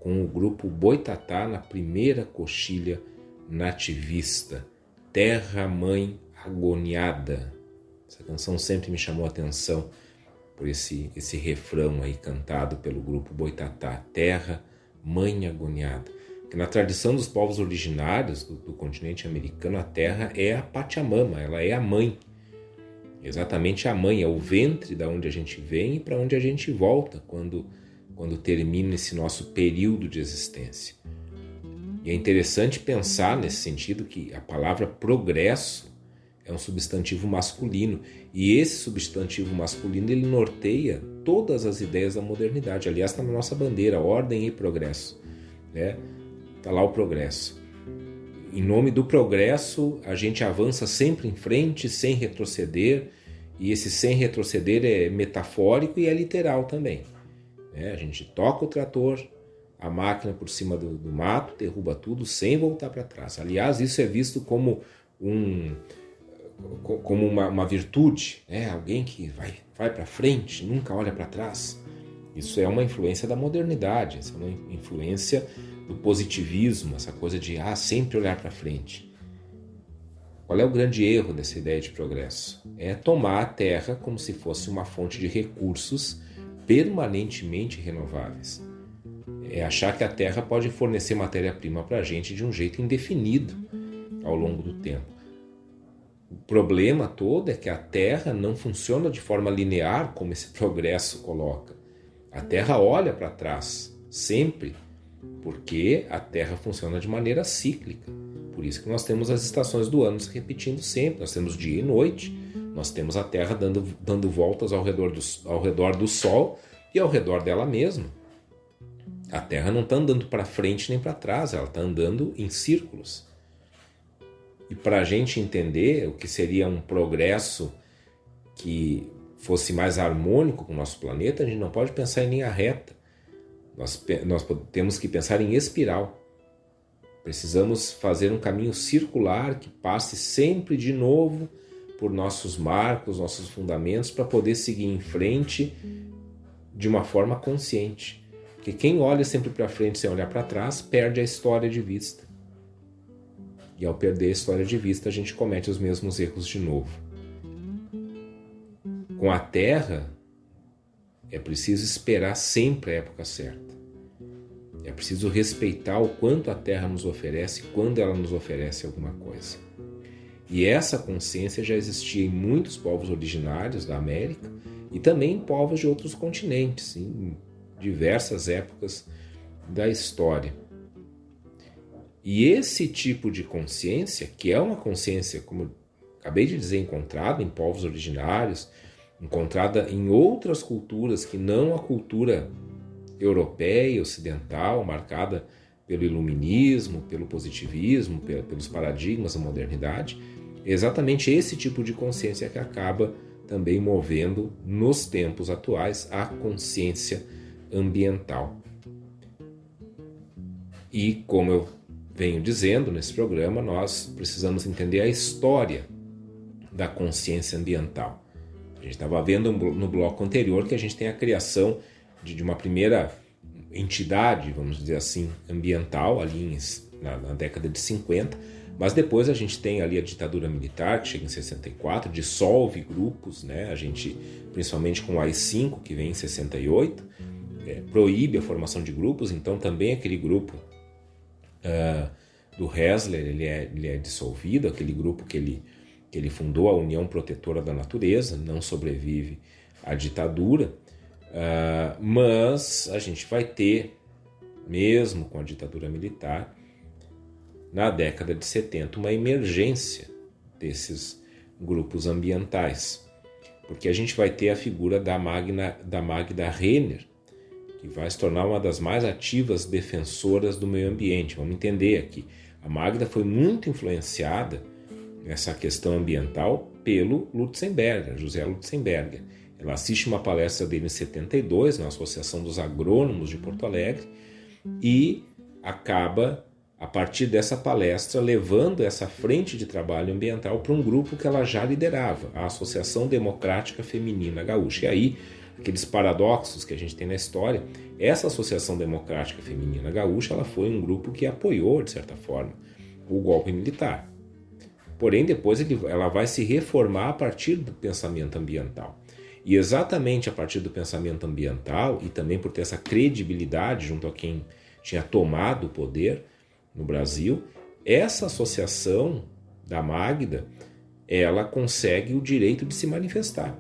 com o grupo Boitatá na primeira coxilha nativista, Terra Mãe Agoniada. Essa canção sempre me chamou a atenção por esse, esse refrão aí cantado pelo grupo Boitatá, Terra Mãe Agoniada. Que na tradição dos povos originários do, do continente americano, a terra é a Pachamama, ela é a mãe Exatamente a mãe, é o ventre da onde a gente vem e para onde a gente volta quando, quando termina esse nosso período de existência. E é interessante pensar nesse sentido que a palavra progresso é um substantivo masculino e esse substantivo masculino ele norteia todas as ideias da modernidade. Aliás, está na nossa bandeira, ordem e progresso. Né? Está lá o progresso. Em nome do progresso, a gente avança sempre em frente, sem retroceder, e esse sem retroceder é metafórico e é literal também. Né? A gente toca o trator, a máquina por cima do, do mato, derruba tudo sem voltar para trás. Aliás, isso é visto como um como uma, uma virtude, né? alguém que vai, vai para frente, nunca olha para trás. Isso é uma influência da modernidade, isso é uma influência do positivismo, essa coisa de ah, sempre olhar para frente. Qual é o grande erro dessa ideia de progresso? É tomar a Terra como se fosse uma fonte de recursos permanentemente renováveis. É achar que a Terra pode fornecer matéria-prima para a gente de um jeito indefinido ao longo do tempo. O problema todo é que a Terra não funciona de forma linear como esse progresso coloca. A Terra olha para trás, sempre porque a Terra funciona de maneira cíclica. Por isso que nós temos as estações do ano se repetindo sempre. Nós temos dia e noite, nós temos a Terra dando, dando voltas ao redor, do, ao redor do Sol e ao redor dela mesma. A Terra não está andando para frente nem para trás, ela está andando em círculos. E para a gente entender o que seria um progresso que fosse mais harmônico com o nosso planeta, a gente não pode pensar em linha reta. Nós, nós temos que pensar em espiral. Precisamos fazer um caminho circular que passe sempre de novo por nossos marcos, nossos fundamentos, para poder seguir em frente de uma forma consciente. Porque quem olha sempre para frente sem olhar para trás perde a história de vista. E ao perder a história de vista, a gente comete os mesmos erros de novo. Com a Terra, é preciso esperar sempre a época certa. É preciso respeitar o quanto a Terra nos oferece quando ela nos oferece alguma coisa. E essa consciência já existia em muitos povos originários da América e também em povos de outros continentes, em diversas épocas da história. E esse tipo de consciência, que é uma consciência, como acabei de dizer, encontrada em povos originários, encontrada em outras culturas que não a cultura europeia, ocidental, marcada pelo iluminismo, pelo positivismo, pelos paradigmas da modernidade, é exatamente esse tipo de consciência que acaba também movendo nos tempos atuais a consciência ambiental. E como eu venho dizendo nesse programa, nós precisamos entender a história da consciência ambiental. A gente estava vendo no bloco anterior que a gente tem a criação de, uma primeira entidade, vamos dizer assim, ambiental, ali em, na, na, década de 50, mas depois a gente tem ali a ditadura militar, que chega em 64, dissolve grupos, né? a gente, principalmente com o AI-5, que vem em 68, é, proíbe a formação de grupos, então também aquele grupo uh, do Hessler, ele é, ele é dissolvido, aquele grupo que ele, que ele fundou, a União Protetora da Natureza, não sobrevive à ditadura, Uh, mas a gente vai ter, mesmo com a ditadura militar, na década de 70, uma emergência desses grupos ambientais, porque a gente vai ter a figura da, Magna, da Magda Renner, que vai se tornar uma das mais ativas defensoras do meio ambiente. Vamos entender aqui. A Magda foi muito influenciada nessa questão ambiental pelo Lutzenberger, José Lutzenberger. Ela assiste uma palestra dele em 72, na Associação dos Agrônomos de Porto Alegre, e acaba a partir dessa palestra, levando essa frente de trabalho ambiental para um grupo que ela já liderava, a Associação Democrática Feminina Gaúcha. E aí, aqueles paradoxos que a gente tem na história, essa Associação Democrática Feminina Gaúcha, ela foi um grupo que apoiou, de certa forma, o golpe militar. Porém, depois ela vai se reformar a partir do pensamento ambiental. E exatamente a partir do pensamento ambiental, e também por ter essa credibilidade junto a quem tinha tomado o poder, no Brasil, essa associação da Magda, ela consegue o direito de se manifestar.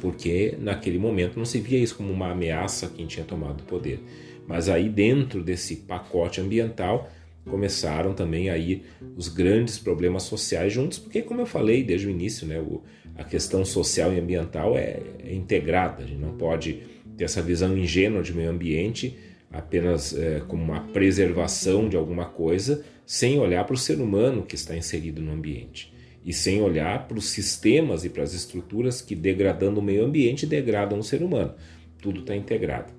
Porque naquele momento não se via isso como uma ameaça a quem tinha tomado o poder. Mas aí dentro desse pacote ambiental começaram também aí os grandes problemas sociais juntos, porque como eu falei desde o início, né, o, a questão social e ambiental é, é integrada. A gente não pode ter essa visão ingênua de meio ambiente apenas é, como uma preservação de alguma coisa, sem olhar para o ser humano que está inserido no ambiente e sem olhar para os sistemas e para as estruturas que, degradando o meio ambiente, degradam o ser humano. Tudo está integrado.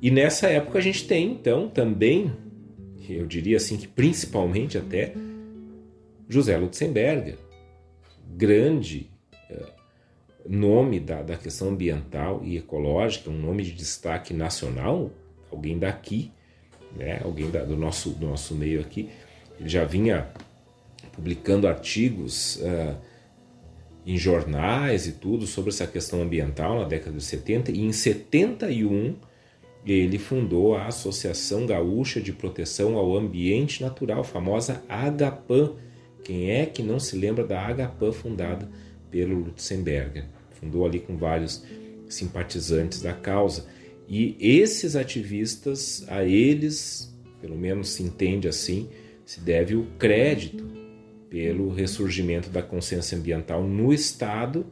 E nessa época a gente tem, então, também, eu diria assim que principalmente até, José Lutzenberger, grande nome da, da questão ambiental e ecológica, um nome de destaque nacional, alguém daqui, né, alguém da, do, nosso, do nosso meio aqui, ele já vinha publicando artigos uh, em jornais e tudo sobre essa questão ambiental na década de 70 e em 71 ele fundou a Associação Gaúcha de Proteção ao Ambiente Natural, famosa AGAPAN. Quem é que não se lembra da AGAPAN fundada pelo Lutzenberger. Fundou ali com vários simpatizantes da causa. E esses ativistas, a eles, pelo menos se entende assim, se deve o crédito pelo ressurgimento da consciência ambiental no Estado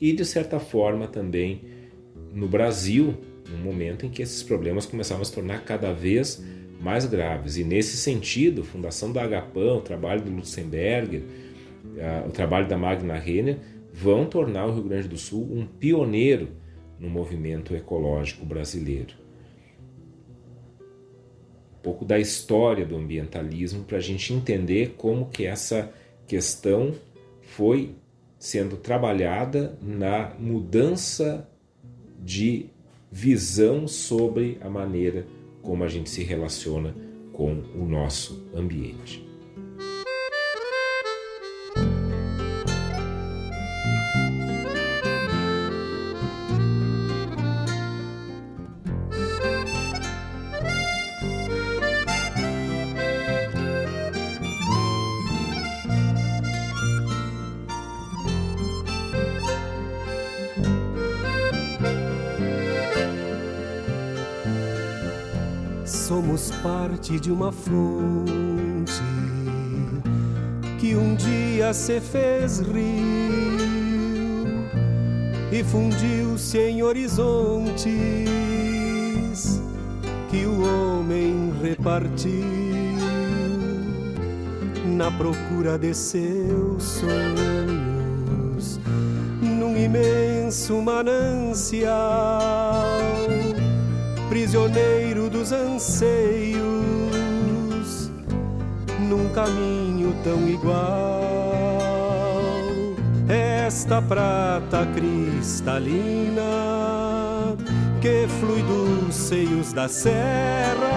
e, de certa forma, também no Brasil, no momento em que esses problemas começavam a se tornar cada vez mais graves. E, nesse sentido, a fundação da Agapan, o trabalho do Lutzenberger, o trabalho da Magna Renner vão tornar o Rio Grande do Sul um pioneiro no movimento ecológico brasileiro. Um pouco da história do ambientalismo para a gente entender como que essa questão foi sendo trabalhada na mudança de visão sobre a maneira como a gente se relaciona com o nosso ambiente. Parte de uma fonte que um dia se fez rio e fundiu-se em horizontes que o homem repartiu na procura de seus sonhos num imenso manancial prisioneiro dos anseios caminho tão igual. Esta prata cristalina que flui dos seios da serra,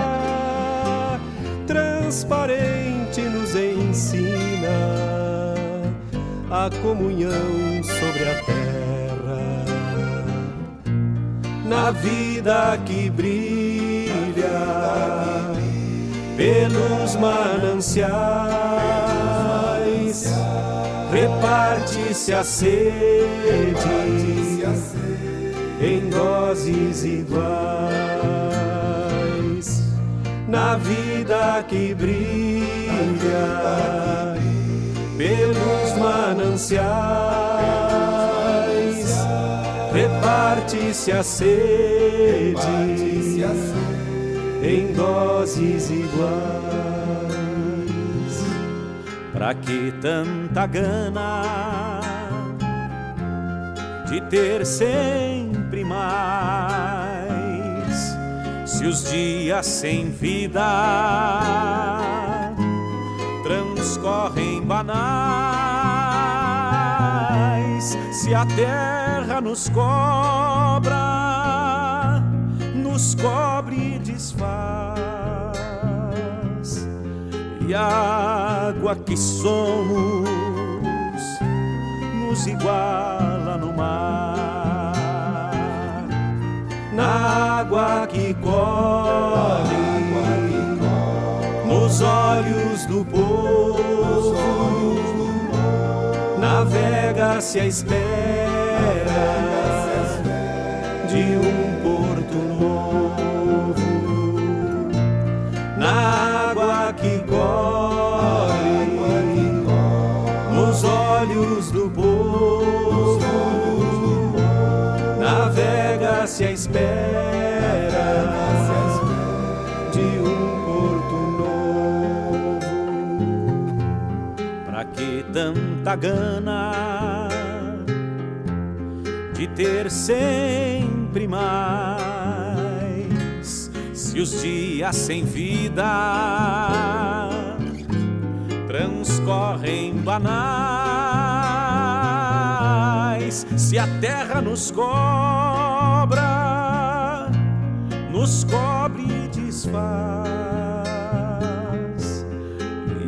transparente nos ensina a comunhão sobre a terra. Na vida que brilha pelos mananciais, reparte-se a sede em doses iguais. Na vida que brilha pelos mananciais, reparte-se a sede em doses iguais. Pra que tanta gana de ter sempre mais? Se os dias sem vida transcorrem banais, se a terra nos cobra, nos cobre desfaz, e a água que somos nos iguala no mar, na água que corre, nos olhos do povo, navega-se à espera de um gana de ter sempre mais? Se os dias sem vida transcorrem banais, se a terra nos cobra, nos cobre e desfaz,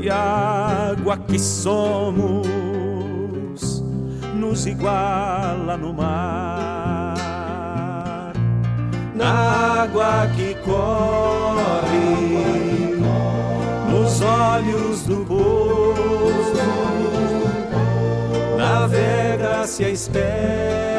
e a água que somos nos iguala no mar, na água que corre nos olhos do povo, navega-se à espera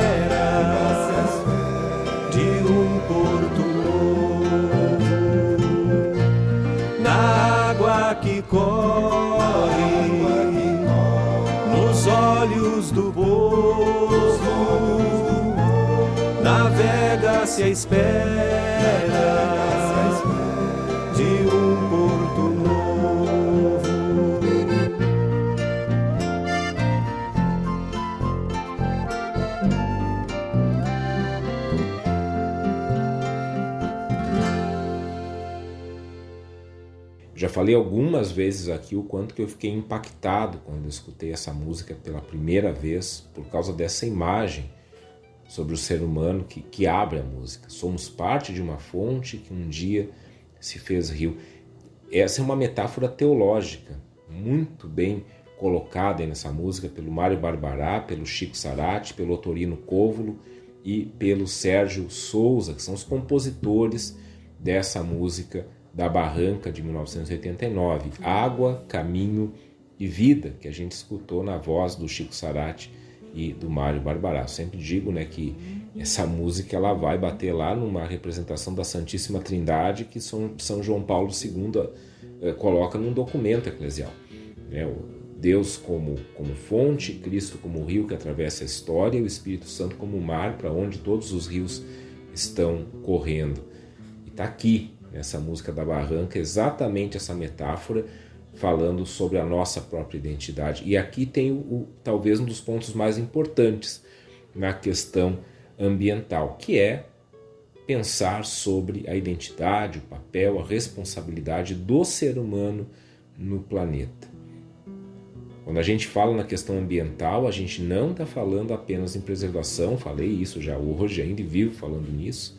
espera de um porto novo. Já falei algumas vezes aqui o quanto que eu fiquei impactado quando escutei essa música pela primeira vez por causa dessa imagem sobre o ser humano que, que abre a música. Somos parte de uma fonte que um dia se fez rio. Essa é uma metáfora teológica muito bem colocada nessa música pelo Mário Barbará, pelo Chico Sarati, pelo Otorino Cóvulo e pelo Sérgio Souza, que são os compositores dessa música da Barranca de 1989, Água, Caminho e Vida, que a gente escutou na voz do Chico Sarati e do Mário Barbará. Sempre digo né, que essa música ela vai bater lá numa representação da Santíssima Trindade que São, São João Paulo II eh, coloca num documento eclesial. Né? Deus como, como fonte, Cristo como rio que atravessa a história, e o Espírito Santo como mar para onde todos os rios estão correndo. E está aqui, nessa música da Barranca, exatamente essa metáfora falando sobre a nossa própria identidade. E aqui tem o, o, talvez um dos pontos mais importantes na questão ambiental, que é pensar sobre a identidade, o papel, a responsabilidade do ser humano no planeta. Quando a gente fala na questão ambiental, a gente não está falando apenas em preservação, falei isso já hoje, ainda vivo falando nisso,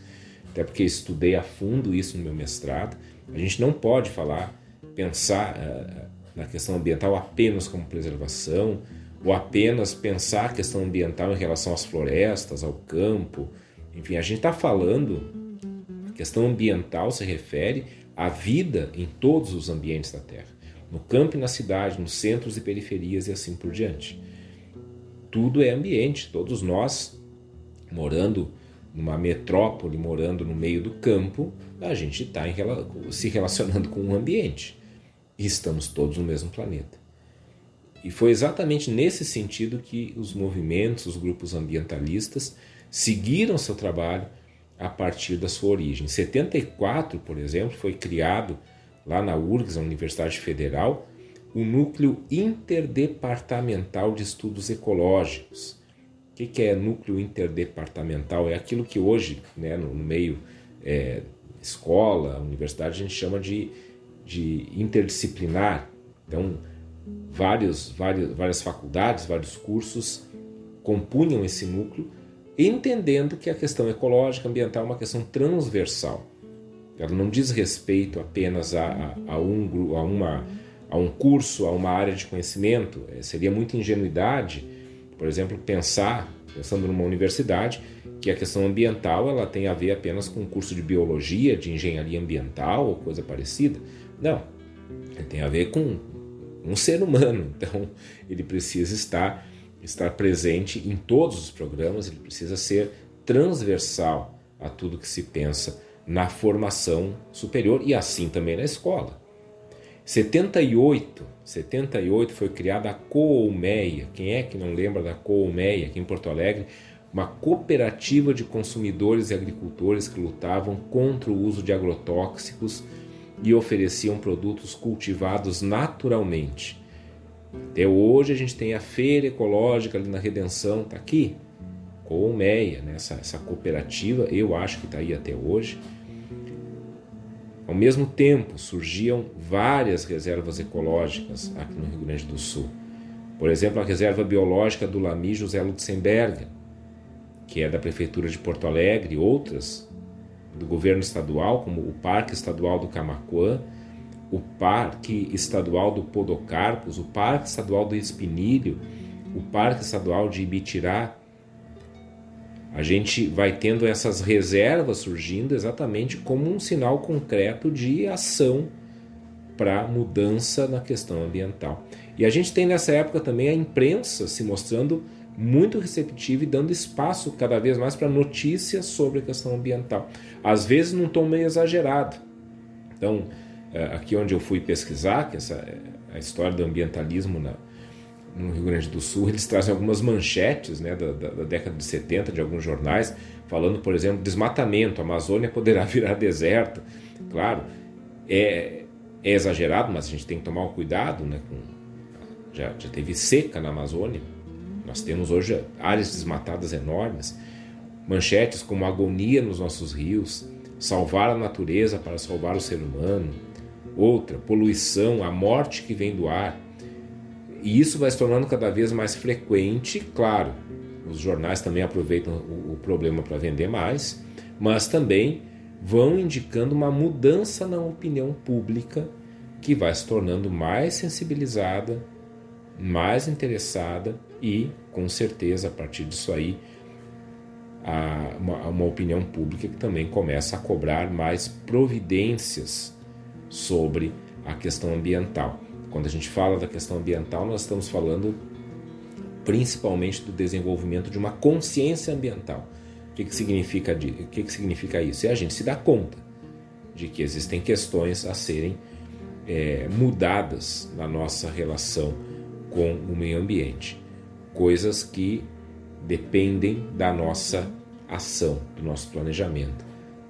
até porque estudei a fundo isso no meu mestrado. A gente não pode falar pensar uh, na questão ambiental apenas como preservação, ou apenas pensar a questão ambiental em relação às florestas, ao campo. Enfim, a gente está falando, a questão ambiental se refere à vida em todos os ambientes da Terra, no campo e na cidade, nos centros e periferias e assim por diante. Tudo é ambiente, todos nós, morando numa metrópole, morando no meio do campo, a gente está se relacionando com o ambiente e estamos todos no mesmo planeta. E foi exatamente nesse sentido que os movimentos, os grupos ambientalistas seguiram seu trabalho a partir da sua origem. Em 74, por exemplo, foi criado lá na URGS, a Universidade Federal, o Núcleo Interdepartamental de Estudos Ecológicos. O que é núcleo interdepartamental? É aquilo que hoje, né, no meio é, escola, universidade, a gente chama de, de interdisciplinar. Então, vários, vários, várias faculdades, vários cursos compunham esse núcleo, entendendo que a questão ecológica, ambiental é uma questão transversal. Ela não diz respeito apenas a, a, a um, a, uma, a um curso, a uma área de conhecimento. É, seria muita ingenuidade, por exemplo, pensar, pensando numa universidade, que a questão ambiental ela tem a ver apenas com um curso de biologia, de engenharia ambiental ou coisa parecida. Não, ele tem a ver com um ser humano. <laughs> Então, ele precisa estar estar presente em todos os programas, ele precisa ser transversal a tudo que se pensa na formação superior e assim também na escola. 78, 78 foi criada a Coolmeia. Quem é que não lembra da Coolmeia aqui em Porto Alegre? Uma cooperativa de consumidores e agricultores que lutavam contra o uso de agrotóxicos e ofereciam produtos cultivados naturalmente. Até hoje a gente tem a feira ecológica ali na Redenção, tá aqui, Colmeia, né? essa, essa cooperativa, eu acho que está aí até hoje ao mesmo tempo, surgiam várias reservas ecológicas aqui no Rio Grande do Sul. Por exemplo, a reserva biológica do Lami José Lutzenberger, que é da Prefeitura de Porto Alegre, e outras do governo estadual, como o Parque Estadual do Camacuã, o Parque Estadual do Podocarpus, o Parque Estadual do Espinilho, o Parque Estadual de Ibitirá, a gente vai tendo essas reservas surgindo exatamente como um sinal concreto de ação para mudança na questão ambiental. E a gente tem nessa época também a imprensa se mostrando muito receptiva e dando espaço cada vez mais para notícias sobre a questão ambiental. Às vezes num tom meio exagerado. Então, eh, aqui onde eu fui pesquisar, que essa é a história do ambientalismo na, no Rio Grande do Sul, <laughs> eles trazem algumas manchetes né, da, da, da, década de 70 de alguns jornais, falando, por exemplo, desmatamento, a Amazônia poderá <laughs> virar deserto. Claro, é, é exagerado, mas a gente tem que tomar um cuidado. Né, com, já, já teve seca na Amazônia, nós temos hoje áreas desmatadas enormes. Manchetes como agonia nos nossos rios, salvar a natureza para salvar o ser humano. Outra, poluição, a morte que vem do ar e isso vai se tornando cada vez mais frequente, claro. Os jornais também aproveitam o, problema para vender mais, mas também vão indicando uma mudança na opinião pública que vai se tornando mais sensibilizada, mais interessada e, com certeza, a partir disso aí, a, uma, uma opinião pública que também começa a cobrar mais providências sobre a questão ambiental. Quando a gente fala da questão ambiental, nós estamos falando principalmente do desenvolvimento de uma consciência ambiental. O que, que, significa, o que, que significa isso? É a gente se dar conta de que existem questões a serem é, mudadas na nossa relação com o meio ambiente. Coisas que dependem da nossa ação, do nosso planejamento,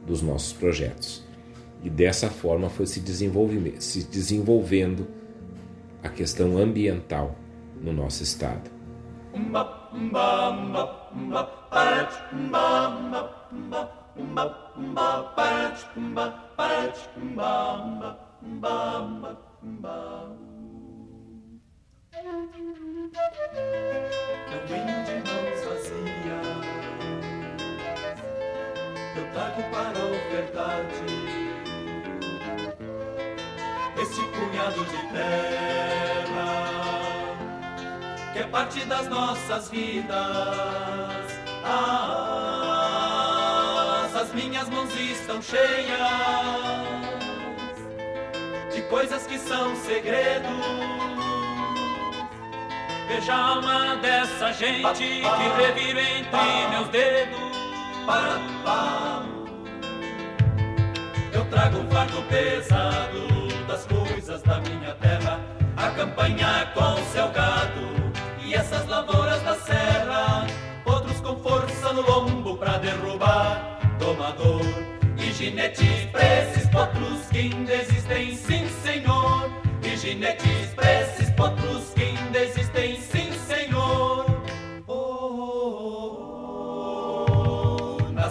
dos nossos projetos. E dessa forma foi se, se desenvolvendo a questão ambiental no nosso estado. Esse punhado de terra que é parte das nossas vidas. As minhas mãos estão cheias de coisas que são segredos. Veja a alma dessa gente que reviro entre meus dedos. Eu trago um fardo pesado das coisas da minha terra, a campanha com seu gado e essas lavouras da serra, outros com força no lombo pra derrubar. Domador e ginetes pra esses potros que ainda existem, sim senhor, e ginetes pra esses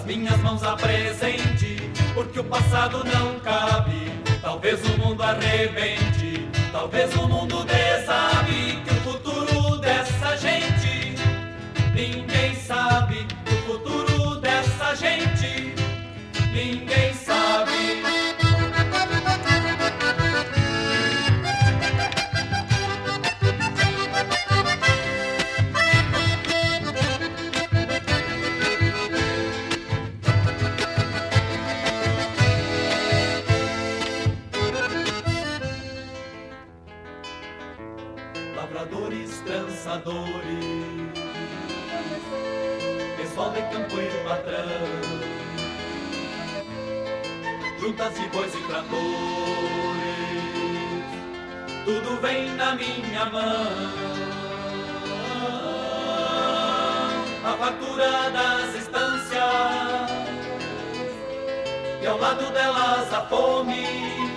minhas mãos apresente porque o passado não cabe. Talvez o mundo arrebente, talvez o mundo desabe. Que o futuro dessa gente ninguém sabe. O futuro dessa gente ninguém sabe. Trançadores, pessoal de campo e patrão, juntas de bois e tratores, tudo vem na minha mão. A fartura das estâncias e ao lado delas a fome.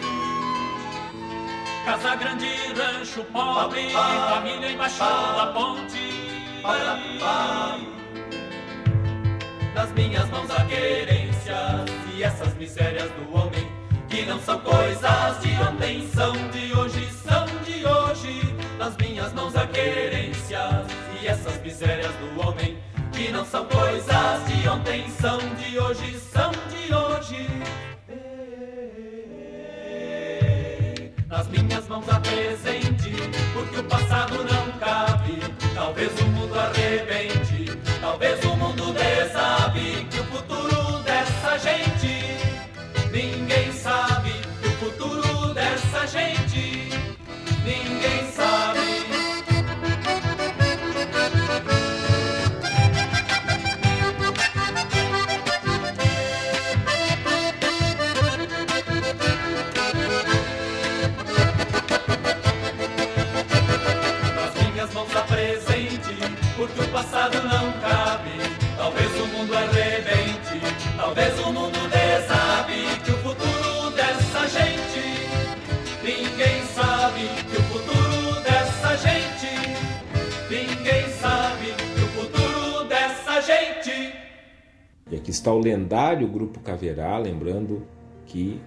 Casa grande, rancho pobre, família embaixo da ponte. Nas minhas mãos a querência e essas misérias do homem que não são coisas de ontem, são de hoje, são de hoje. Nas minhas mãos a querência e essas misérias do homem que não são coisas de ontem, são de hoje, são de hoje. Nas minhas mãos a presente, porque o passado não cabe. Talvez o mundo arrebente, talvez o mundo desabe. Que o futuro dessa gente está o lendário Grupo Caverá, lembrando que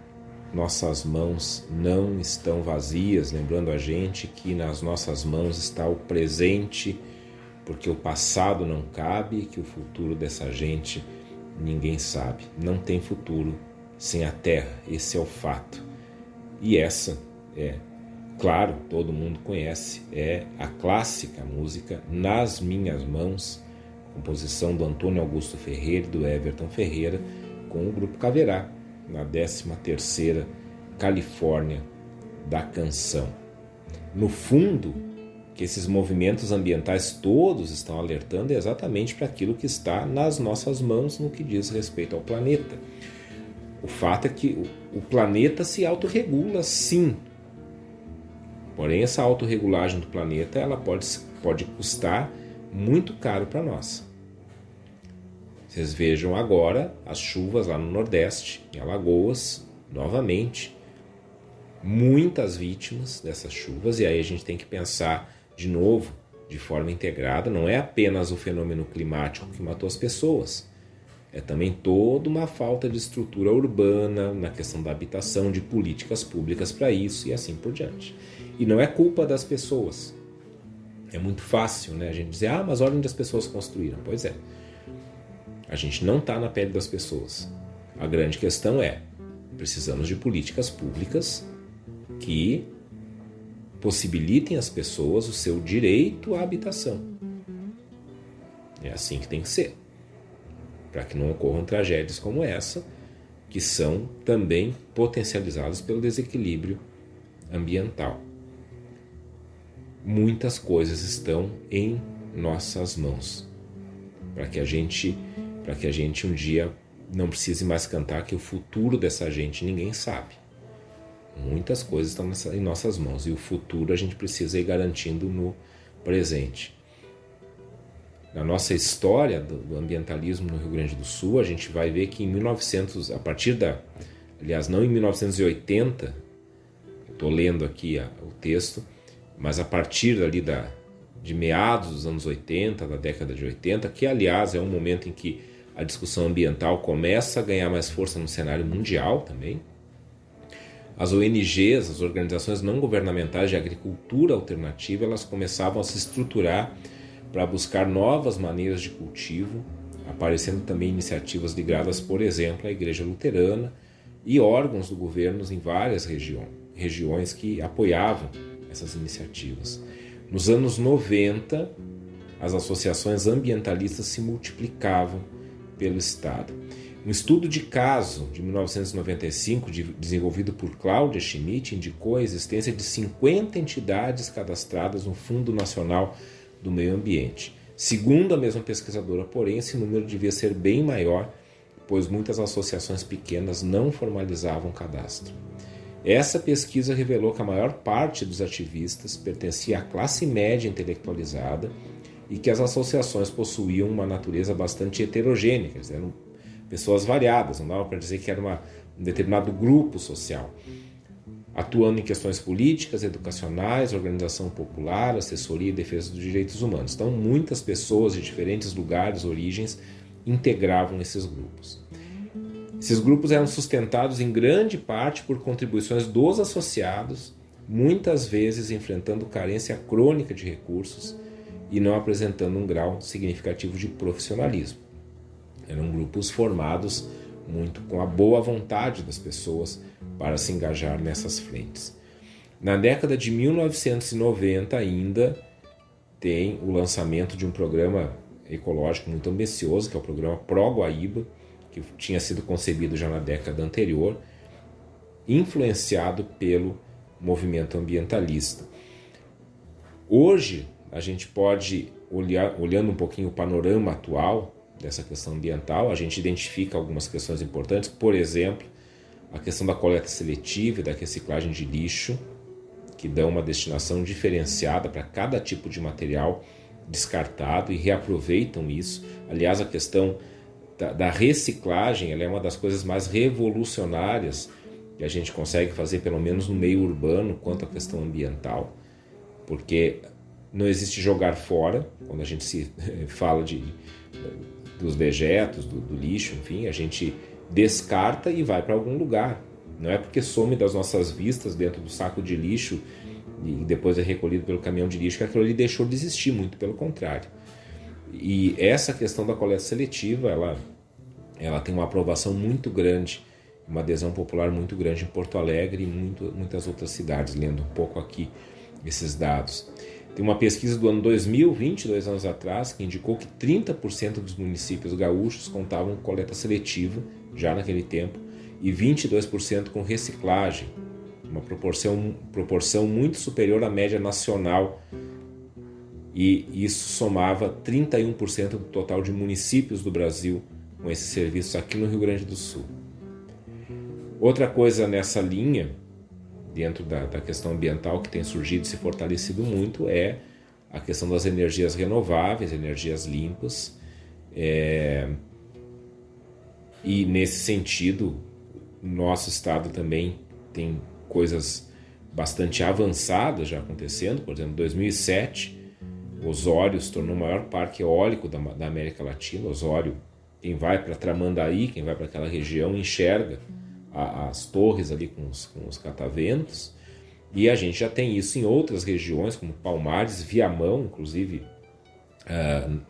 nossas mãos não estão vazias, lembrando a gente que nas nossas mãos está o presente, porque o passado não cabe que o futuro dessa gente ninguém sabe. Não tem futuro sem a terra, esse é o fato. E essa é, claro, todo mundo conhece, é a clássica música Nas Minhas Mãos, composição do Antônio Augusto Ferreira e do Everton Ferreira, com o Grupo Caverá, na 13ª Califórnia da canção. No fundo, que esses movimentos ambientais todos estão alertando é exatamente para aquilo que está nas nossas mãos no que diz respeito ao planeta. O fato é que o planeta se autorregula sim. Porém, essa autorregulagem do planeta ela pode, pode custar muito caro para nós. Vocês vejam agora as chuvas lá no Nordeste, em Alagoas, novamente. Muitas vítimas dessas chuvas, e aí a gente tem que pensar de novo, de forma integrada. Não é apenas o fenômeno climático que matou as pessoas, é também toda uma falta de estrutura urbana na questão da habitação, de políticas públicas para isso e assim por diante. E não é culpa das pessoas. É muito fácil né, a gente dizer, ah, mas olha onde as pessoas construíram. Pois é. A gente não está na pele das pessoas. A grande questão é: precisamos de políticas públicas que possibilitem às pessoas o seu direito à habitação. É assim que tem que ser. Para que não ocorram tragédias como essa, que são também potencializadas pelo desequilíbrio ambiental. Muitas coisas estão em nossas mãos para que a gente para que a gente um dia não precise mais cantar que o futuro dessa gente ninguém sabe. Muitas coisas estão em nossas mãos e o futuro a gente precisa ir garantindo no presente. Na nossa história do ambientalismo no Rio Grande do Sul, a gente vai ver que em 1900, a partir da, aliás, não em 1980, estou lendo aqui a, o texto, mas a partir ali da, de meados dos anos 80, da década de 80, que aliás é um momento em que a discussão ambiental começa a ganhar mais força no cenário mundial também. As ONGs, as organizações não governamentais de agricultura alternativa, elas começavam a se estruturar para buscar novas maneiras de cultivo, aparecendo também iniciativas ligadas, por exemplo, à Igreja Luterana e órgãos do governo em várias regiões, regiões que apoiavam essas iniciativas. Nos anos 90, as associações ambientalistas se multiplicavam pelo Estado. Um estudo de caso de 1995, desenvolvido por Cláudia Schmidt, indicou a existência de 50 entidades cadastradas no Fundo Nacional do Meio Ambiente. Segundo a mesma pesquisadora, porém, esse número devia ser bem maior, pois muitas associações pequenas não formalizavam cadastro. Essa pesquisa revelou que a maior parte dos ativistas pertencia à classe média intelectualizada e que as associações possuíam uma natureza bastante heterogênea, eram pessoas variadas, não dava para dizer que era uma, um determinado grupo social, atuando em questões políticas, educacionais, organização popular, assessoria e defesa dos direitos humanos. Então, muitas pessoas de diferentes lugares, origens, integravam esses grupos. Esses grupos eram sustentados em grande parte por contribuições dos associados, muitas vezes enfrentando carência crônica de recursos e não apresentando um grau significativo de profissionalismo. Eram grupos formados muito com a boa vontade das pessoas para se engajar nessas frentes. Na década de 1990 ainda tem o lançamento de um programa ecológico muito ambicioso, que é o programa Pro Guaíba, que tinha sido concebido já na década anterior, influenciado pelo movimento ambientalista. Hoje, a gente pode olhar, olhando um pouquinho o panorama atual dessa questão ambiental, a gente identifica algumas questões importantes, por exemplo, a questão da coleta seletiva e da reciclagem de lixo, que dão uma destinação diferenciada para cada tipo de material descartado e reaproveitam isso. Aliás, a questão da, da reciclagem é uma das coisas mais revolucionárias que a gente consegue fazer, pelo menos no meio urbano, quanto à questão ambiental, porque não existe jogar fora, quando a gente se fala de, dos dejetos, do, do lixo, enfim, a gente descarta e vai para algum lugar. Não é porque some das nossas vistas dentro do saco de lixo e depois é recolhido pelo caminhão de lixo que aquilo ali deixou de existir, muito pelo contrário. E essa questão da coleta seletiva, ela, ela tem uma aprovação muito grande, uma adesão popular muito grande em Porto Alegre e muito, muitas outras cidades, lendo um pouco aqui esses dados. Tem uma pesquisa do ano 2000, 22 anos atrás, que indicou que 30% dos municípios gaúchos contavam com coleta seletiva, já naquele tempo, e 22% com reciclagem, uma proporção, proporção muito superior à média nacional. E isso somava 31% do total de municípios do Brasil com esses serviços aqui no Rio Grande do Sul. Outra coisa nessa linha dentro da, da questão ambiental que tem surgido e se fortalecido muito é a questão das energias renováveis, energias limpas. É, e nesse sentido, nosso estado também tem coisas bastante avançadas já acontecendo. Por exemplo, em 2007, Osório se tornou o maior parque eólico da, da América Latina. Osório, quem vai para Tramandaí, quem vai para aquela região, enxerga as torres ali com os, com os cataventos. E a gente já tem isso em outras regiões, como Palmares, Viamão, inclusive uh,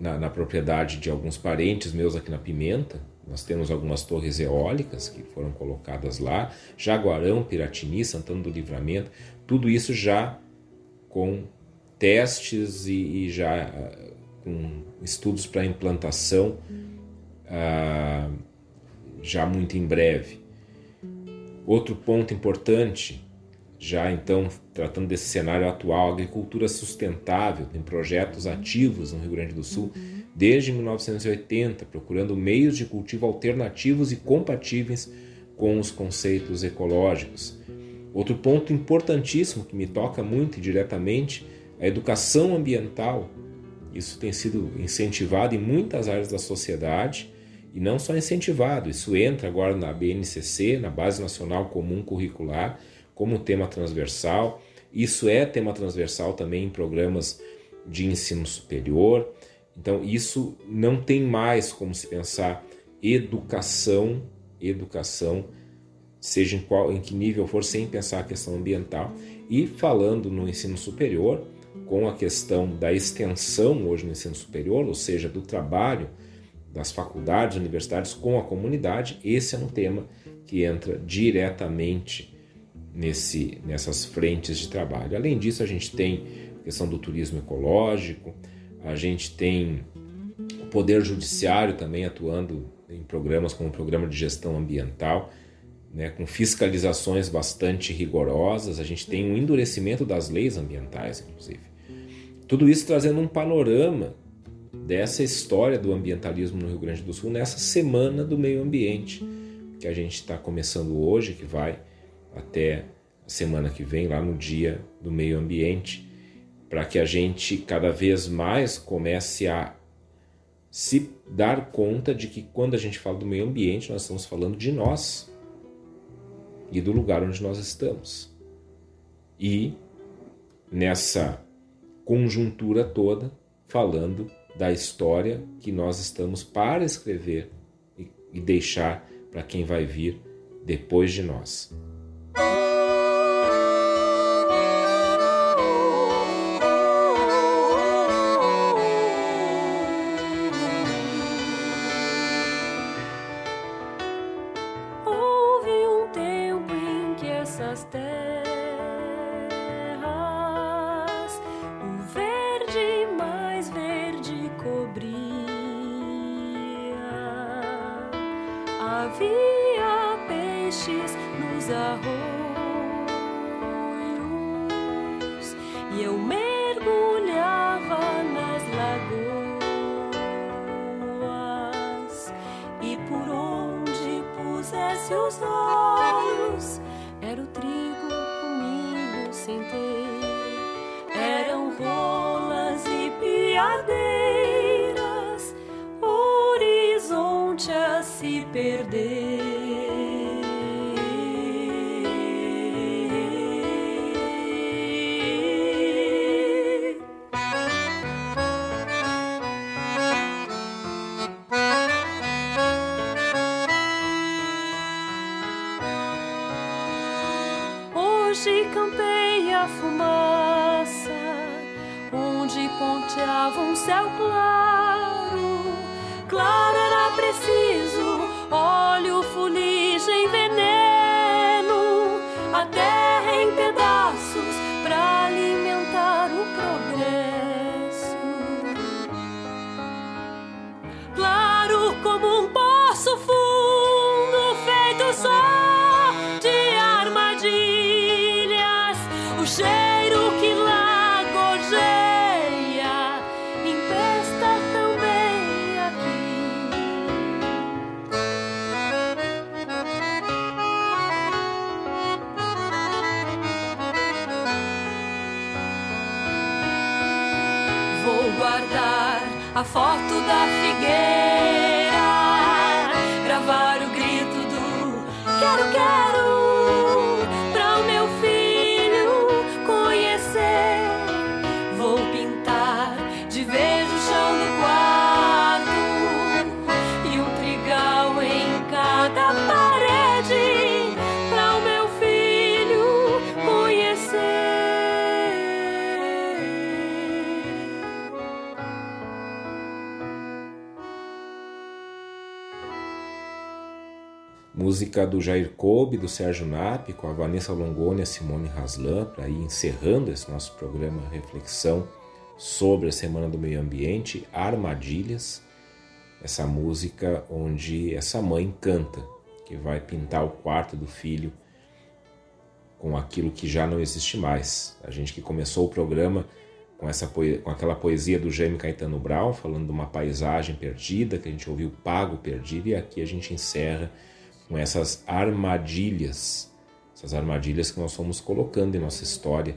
na, na, propriedade de alguns parentes meus aqui na Pimenta. Nós temos algumas torres eólicas que foram colocadas lá, Jaguarão, Piratini, Santana do Livramento, tudo isso já com testes e, e já uh, com estudos para implantação. Uh, já muito em breve. Outro ponto importante, já então tratando desse cenário atual, a agricultura sustentável tem projetos ativos no Rio Grande do Sul desde 1980, procurando meios de cultivo alternativos e compatíveis com os conceitos ecológicos. Outro ponto importantíssimo que me toca muito diretamente é a educação ambiental. Isso tem sido incentivado em muitas áreas da sociedade e não só incentivado, isso entra agora na BNCC, na Base Nacional Comum Curricular, como tema transversal. Isso é tema transversal também em programas de ensino superior. Então, isso não tem mais como se pensar educação, educação, seja em, qual, em que nível for, sem pensar a questão ambiental. E falando no ensino superior, com a questão da extensão hoje no ensino superior, ou seja, do trabalho das faculdades, universidades com a comunidade, esse é um tema que entra diretamente nesse, nessas frentes de trabalho. Além disso, a gente tem a questão do turismo ecológico, a gente tem o Poder Judiciário também atuando em programas como o Programa de Gestão Ambiental, né, com fiscalizações bastante rigorosas, a gente tem um endurecimento das leis ambientais, inclusive. Tudo isso trazendo um panorama dessa história do ambientalismo no Rio Grande do Sul nessa semana do meio ambiente que a gente está começando hoje, que vai até a semana que vem, lá no Dia do Meio Ambiente, para que a gente cada vez mais comece a se dar conta de que quando a gente fala do meio ambiente, nós estamos falando de nós e do lugar onde nós estamos. E nessa conjuntura toda, falando da história que nós estamos para escrever e deixar para quem vai vir depois de nós. Música do Jair Kobe, do Sérgio Nap, com a Vanessa Longoni e a Simone Haslan, para ir encerrando esse nosso programa Reflexão sobre a Semana do Meio Ambiente, Armadilhas, essa música onde essa mãe canta, que vai pintar o quarto do filho com aquilo que já não existe mais. A gente que começou o programa com, essa, com aquela poesia do Jaime Caetano Brown, falando de uma paisagem perdida, que a gente ouviu Pago Perdido, e aqui a gente encerra com essas armadilhas, essas armadilhas que nós fomos colocando em nossa história.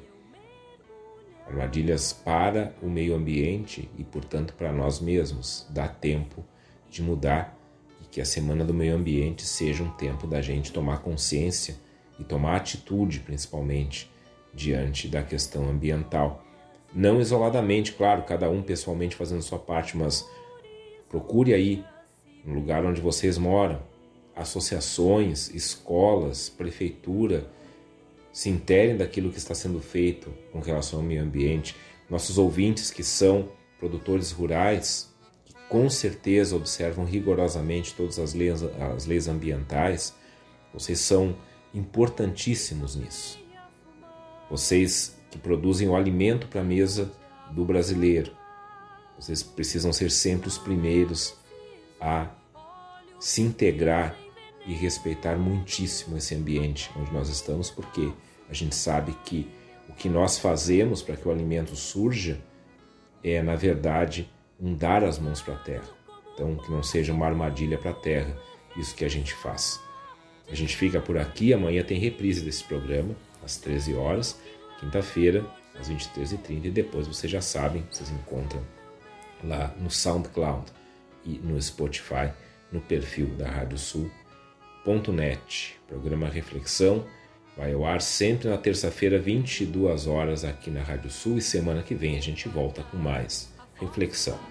Armadilhas para o meio ambiente e, portanto, para nós mesmos. Dá tempo de mudar e que a Semana do Meio Ambiente seja um tempo da gente tomar consciência e tomar atitude, principalmente, diante da questão ambiental. não isoladamente, claro, cada um pessoalmente fazendo sua parte, mas procure aí, no lugar onde vocês moram, associações, escolas, prefeitura, se interem daquilo que está sendo feito com relação ao meio ambiente. Nossos ouvintes que são produtores rurais, que com certeza observam rigorosamente todas as leis, as leis ambientais, vocês são importantíssimos nisso. Vocês que produzem o alimento para a mesa do brasileiro, vocês precisam ser sempre os primeiros a se integrar e respeitar muitíssimo esse ambiente onde nós estamos, porque a gente sabe que o que nós fazemos para que o alimento surja é, na verdade, um dar as mãos para a terra. Então, que não seja uma armadilha para a terra isso que a gente faz. A gente fica por aqui, amanhã tem reprise desse programa, às 13 horas, quinta-feira, às 23h30, e depois vocês já sabem, vocês encontram lá no SoundCloud e no Spotify, no perfil da Rádio Sul.net. Programa Reflexão vai ao ar sempre na terça-feira, 22 horas, aqui na Rádio Sul, e semana que vem a gente volta com mais reflexão.